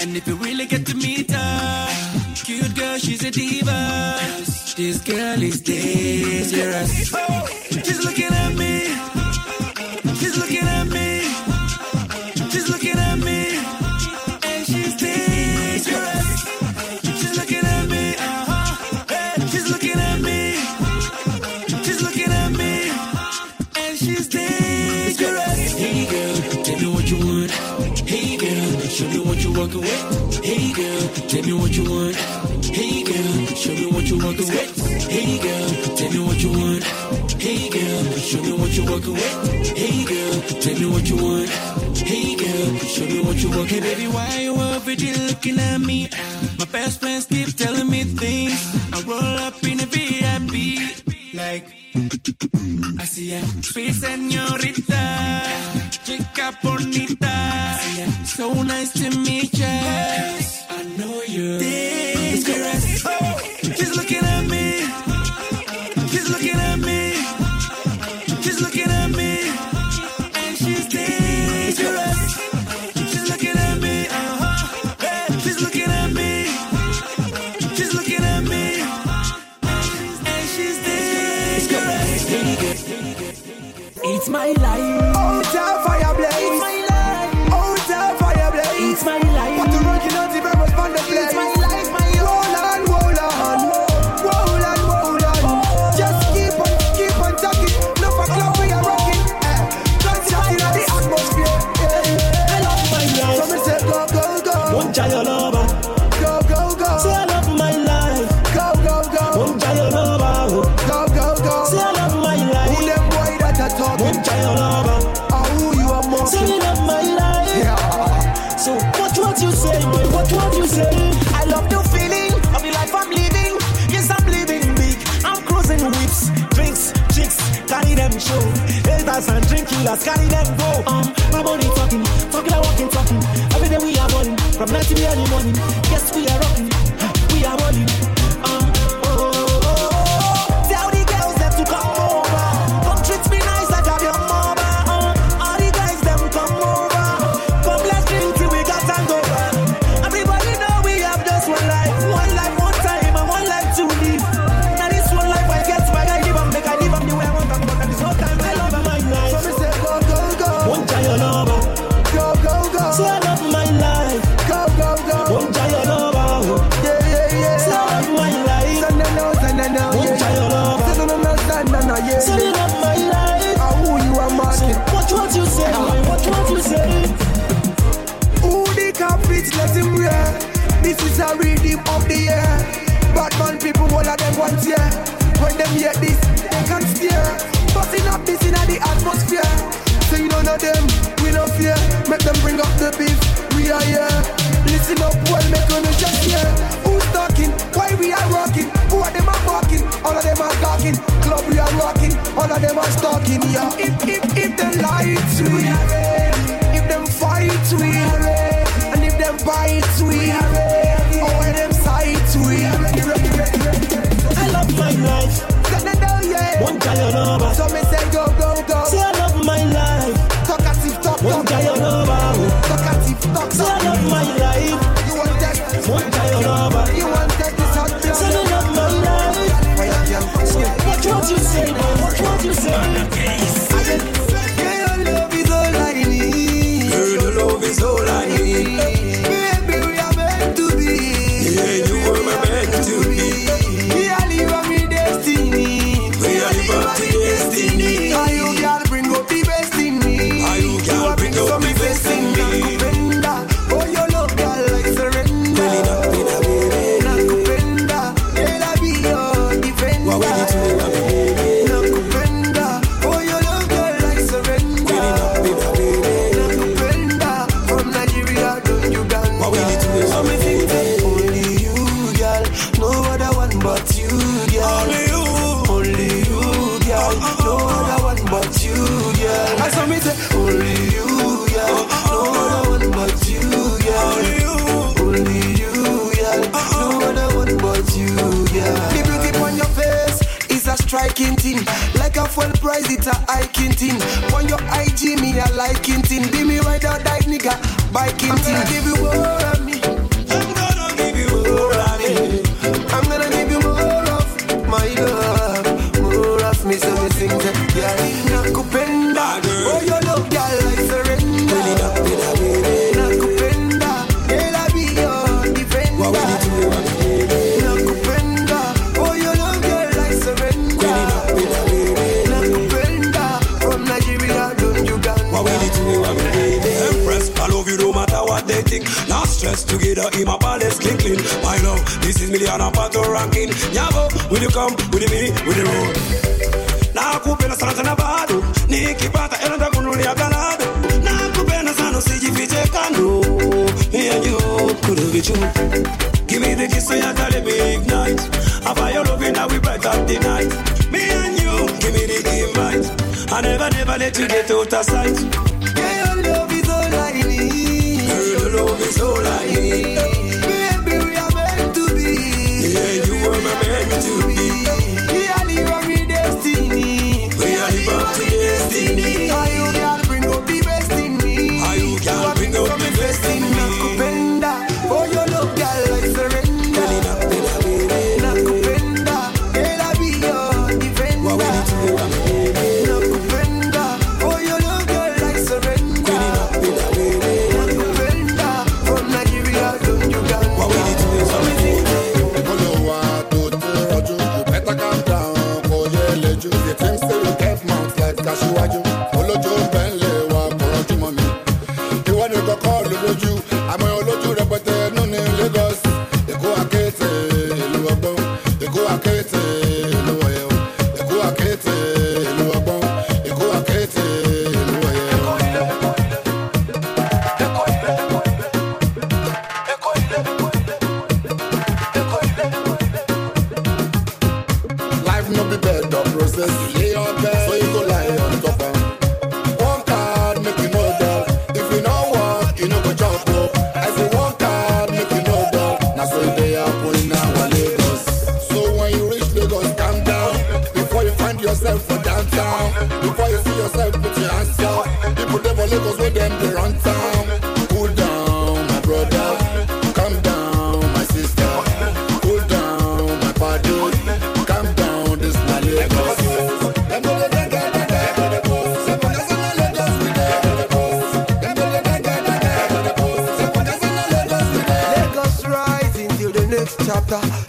Speaker 10: And if you really get to meet her, cute girl, she's a diva. This girl is dangerous. She's looking at me. You want. Hey girl, show me what you working with. Hey girl, tell me what you want. Hey girl, show me what you working with. Hey girl, tell me what you want. Hey girl, show me what you working. Hey baby, why you there looking at me? My best friends keep telling me things. I roll up in a VIP, like I see ya, sweet señorita, chica bonita. So nice to meet ya.
Speaker 23: early morning.
Speaker 24: yeah, yeah. Listen up well, make you just hear. Who's talking? Why we are rocking? Who are them are barking? All of them are talking. Club we are rocking. All of them are stalking, yeah.
Speaker 23: gaze.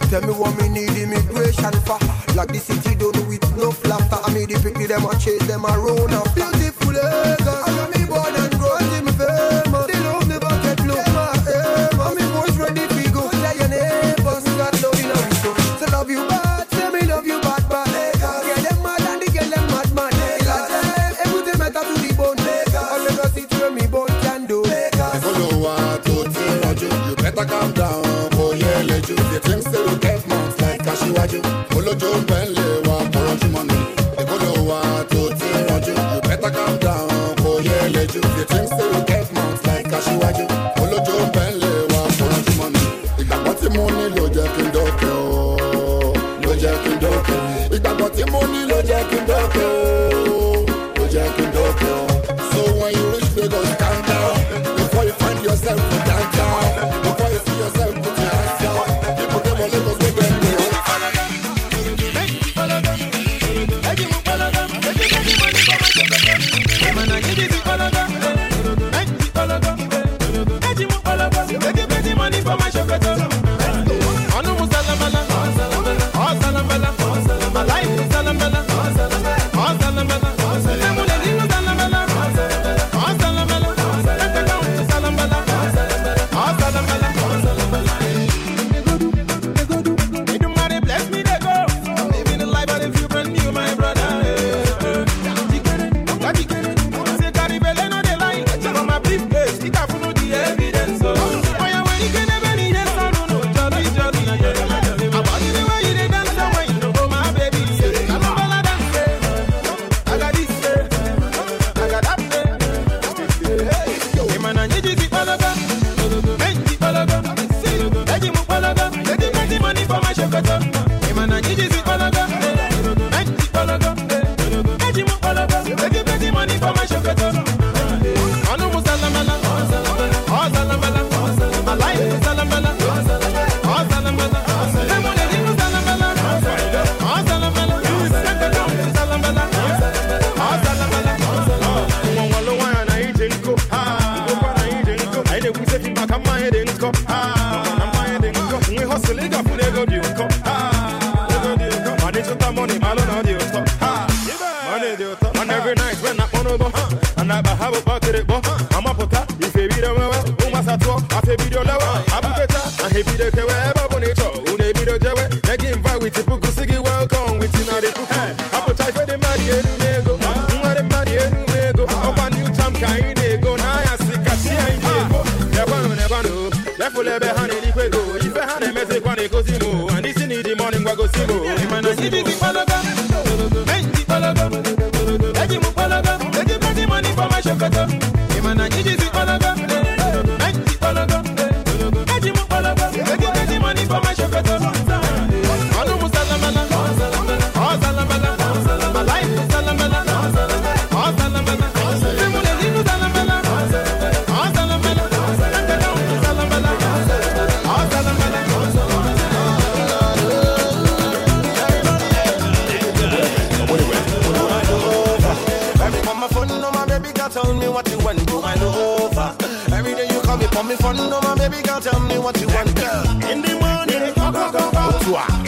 Speaker 23: Tell me what
Speaker 24: me need immigration for. Like the city don't do it, no laughter. I made the people them, I chase them around. I'm beautiful. Eh? lo yo Tell me
Speaker 25: what you
Speaker 26: want,
Speaker 9: girl. In the morning, go, go, go, go.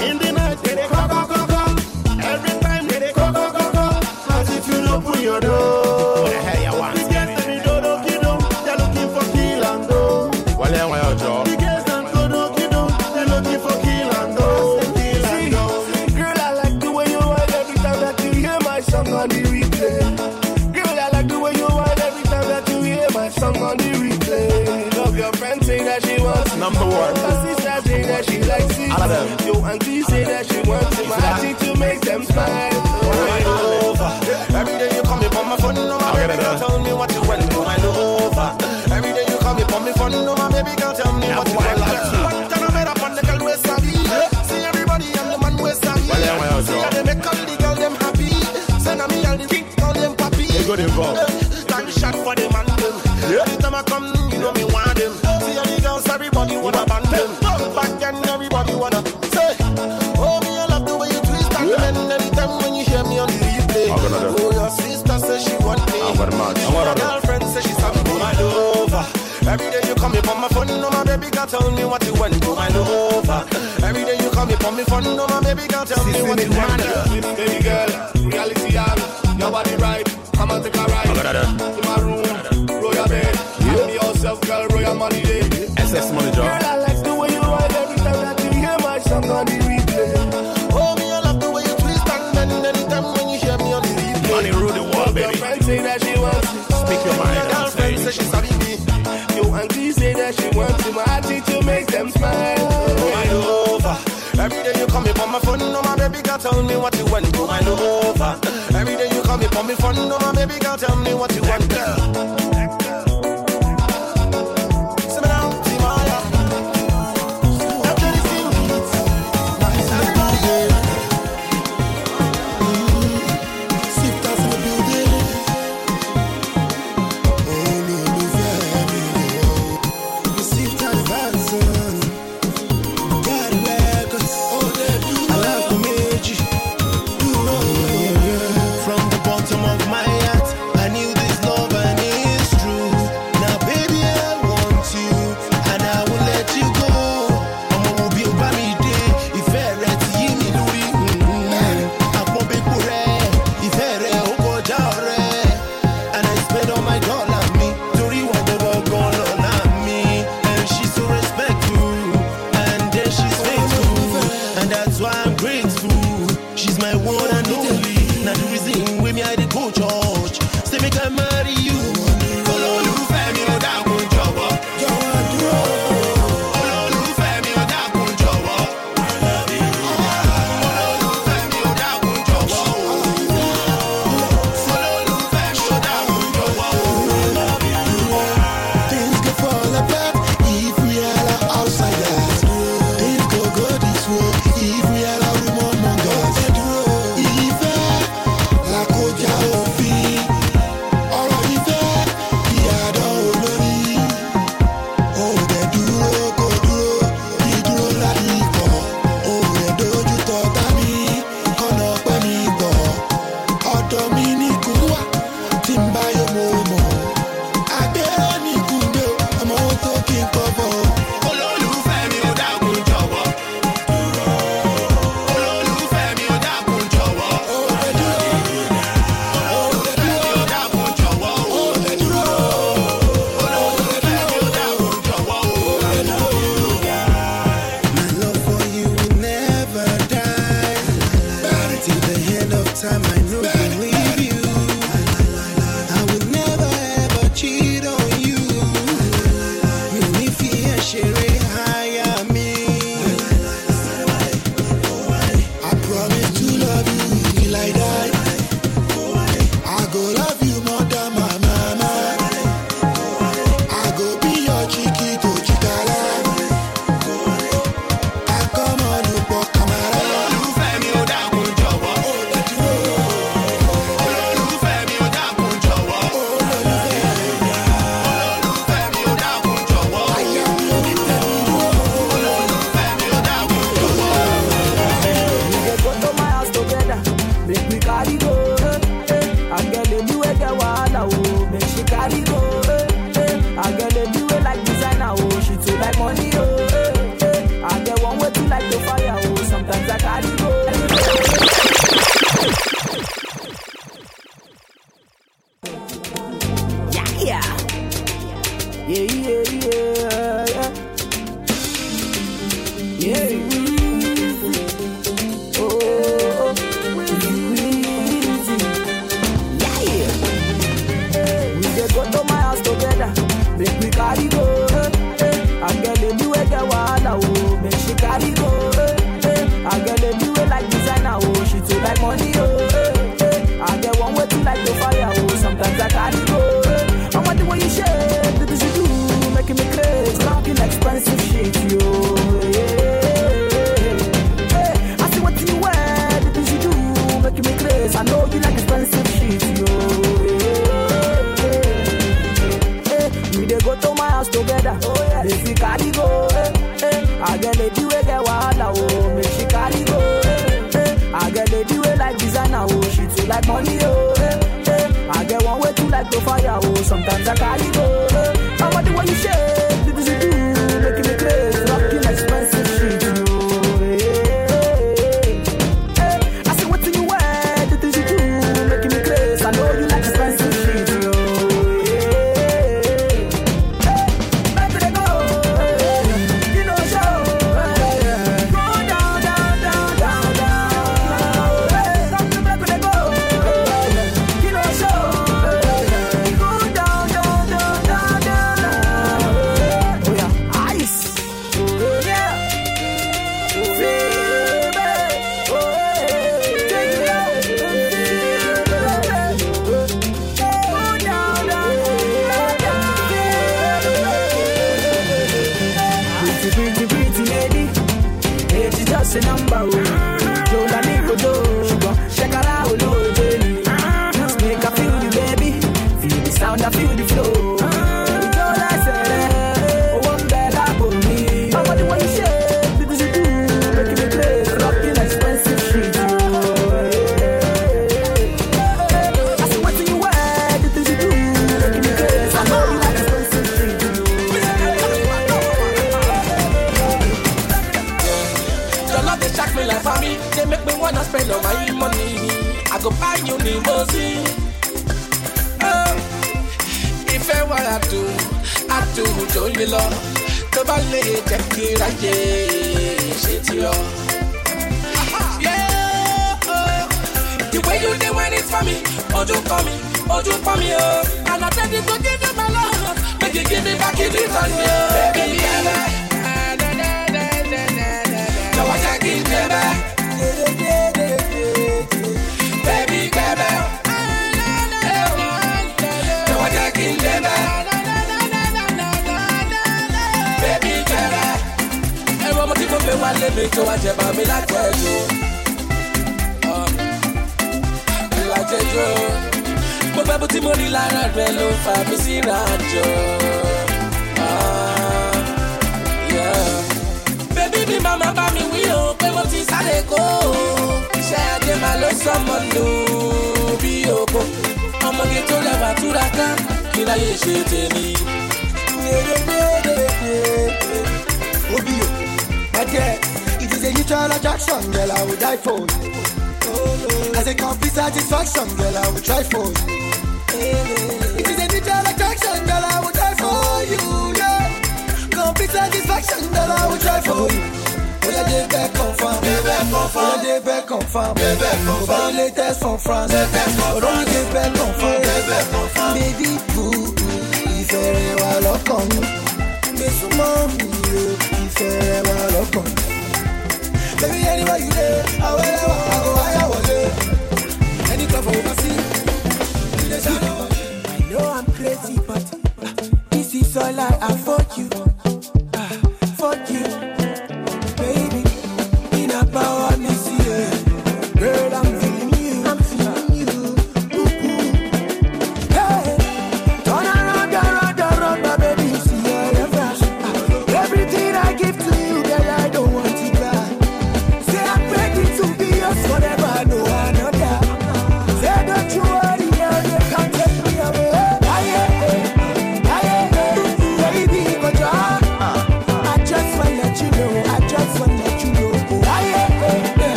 Speaker 9: tell me what you want,
Speaker 26: go
Speaker 9: my over. Every day you call me for me
Speaker 27: fun, no baby girl, tell me what you want.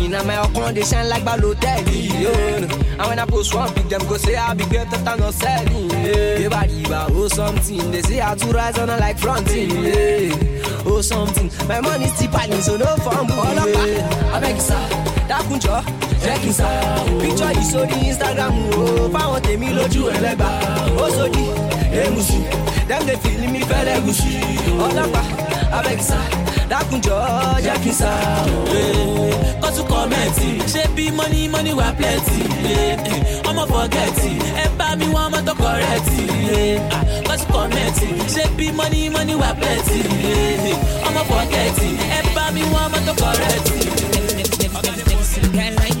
Speaker 28: Inna my own condition like
Speaker 27: Balotelli. Yeah. And when I post one big them go say I
Speaker 25: be
Speaker 15: greater than no selling. Eh? Yeah. Everybody oh something, they say I too rise on like fronting. Yeah. Oh something, my money
Speaker 29: still piling, so no fumble. All up, I beg you, sir. Dákunjọ́, jẹ́ kí n
Speaker 30: sá. Picture
Speaker 31: yìí sórí Instagram o, fáwọn tèmi lójú ẹlẹ́gbà. Ó sódì, èmùsì, dem dey fìlí mi fẹ́lẹ́ gùsì. Ọlọ́pàá, abẹ́gísà dákunjọ jẹ́ kí n sá o.
Speaker 32: kọ́tù kọ́mẹ́ǹtì ṣé bí mọ́ní mọ́ní wà plenty. ọmọ fọ́gẹ́tì ẹ bá mi wọ́n mọ́tò kọ́rẹ́tì. kọ́tù kọ́mẹ́ǹtì ṣé bí mọ́ní mọ́ní wà plenty. ọmọ fọ́gẹ́tì ẹ bá mi wọ́n mọ́tò kọ́rẹ́tì.
Speaker 27: ọ̀gá ni mo
Speaker 29: sì
Speaker 6: ń.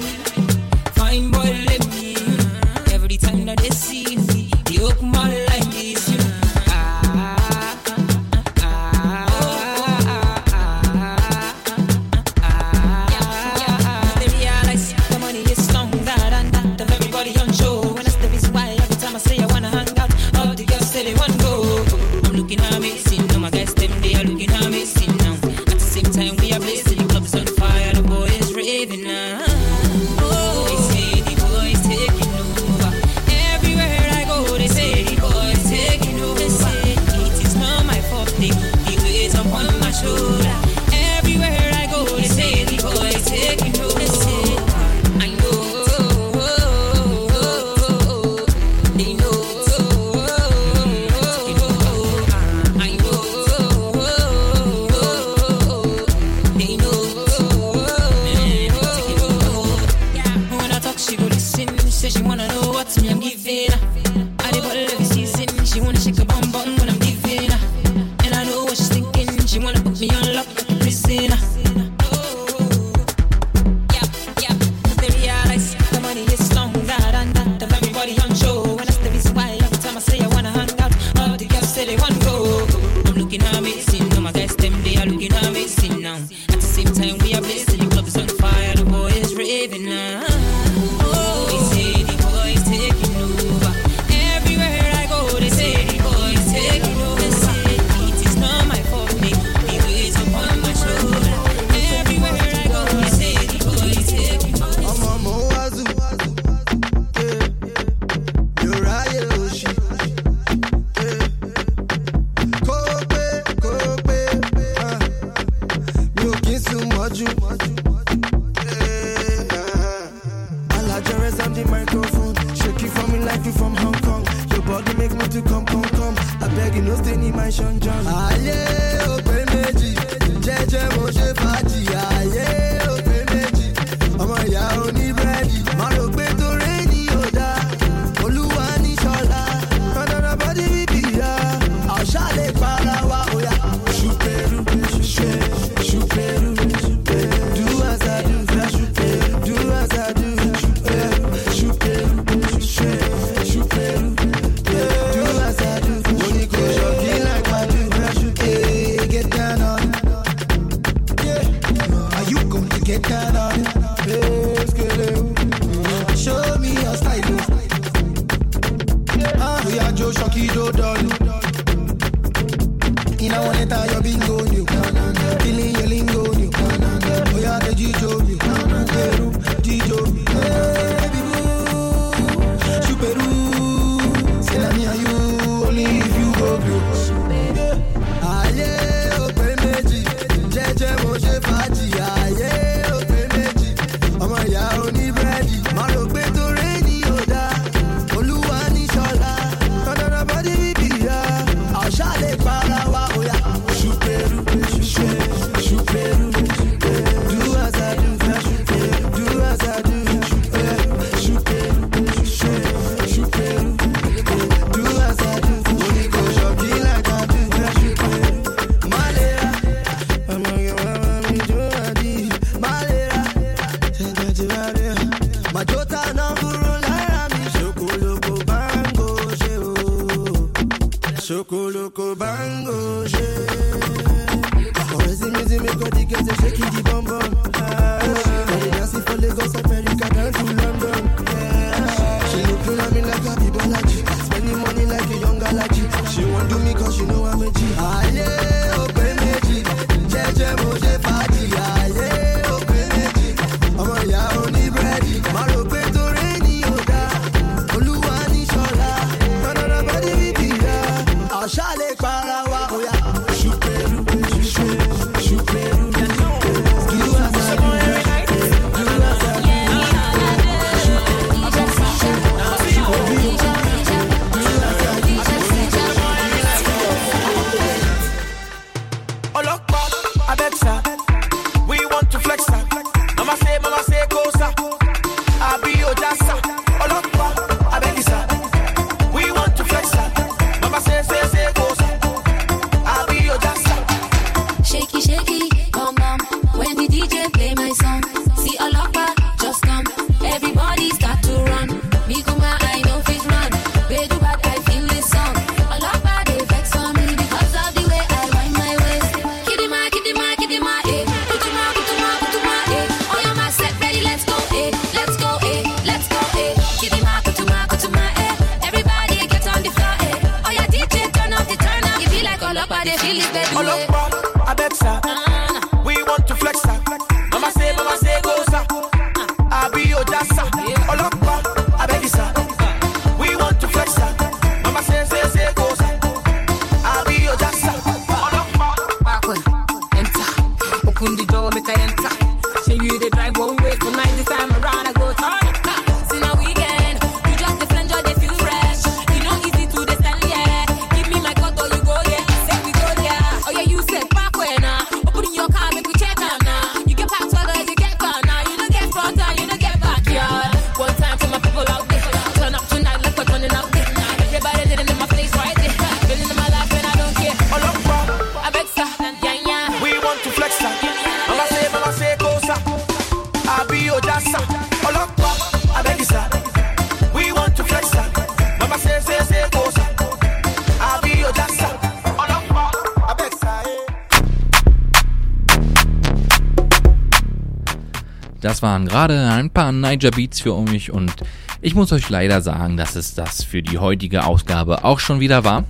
Speaker 6: waren gerade ein paar Niger Beats für euch und ich muss euch leider sagen, dass es das für die heutige Ausgabe auch schon wieder war.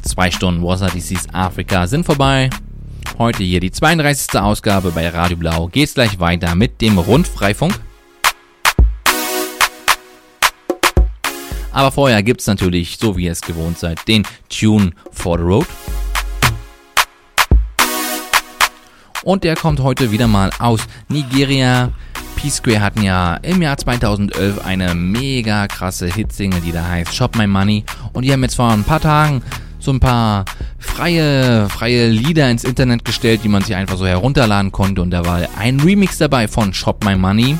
Speaker 6: Zwei Stunden Wasser DCs Afrika sind vorbei. Heute hier die 32. Ausgabe bei Radio Blau. Geht's gleich weiter mit dem Rundfreifunk. Aber vorher gibt's natürlich, so wie ihr es gewohnt seid, den Tune for the Road. und der kommt heute wieder mal aus Nigeria. P-Square hatten ja im Jahr 2011 eine mega krasse Hitsingle, die da heißt Shop My Money. Und die haben jetzt vor ein paar Tagen so ein paar freie, freie Lieder ins Internet gestellt, die man sich einfach so herunterladen konnte. Und da war ein Remix dabei von Shop My Money.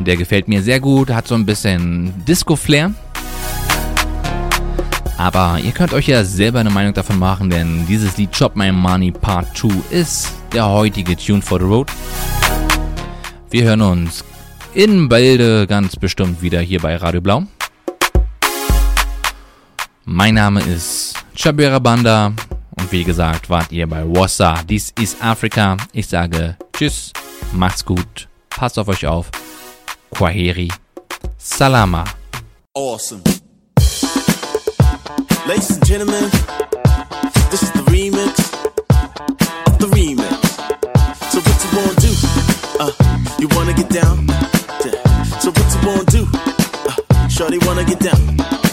Speaker 6: Der gefällt mir sehr gut, hat so ein bisschen Disco-Flair. Aber ihr könnt euch ja selber eine Meinung davon machen, denn dieses Lied Chop My Money Part 2 ist der heutige Tune for the Road. Wir hören uns in Bälde ganz bestimmt wieder hier bei Radio Blau. Mein Name ist Chabira Banda und wie gesagt wart ihr bei Wassa. Dies ist Afrika. Ich sage Tschüss, macht's gut, passt auf euch auf. Kwaheri, Salama.
Speaker 27: Awesome. Ladies and gentlemen, this is the remix the remix. So what you wanna do? Uh, you wanna get down? So what you wanna do? Uh, Shorty wanna get down.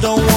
Speaker 27: don't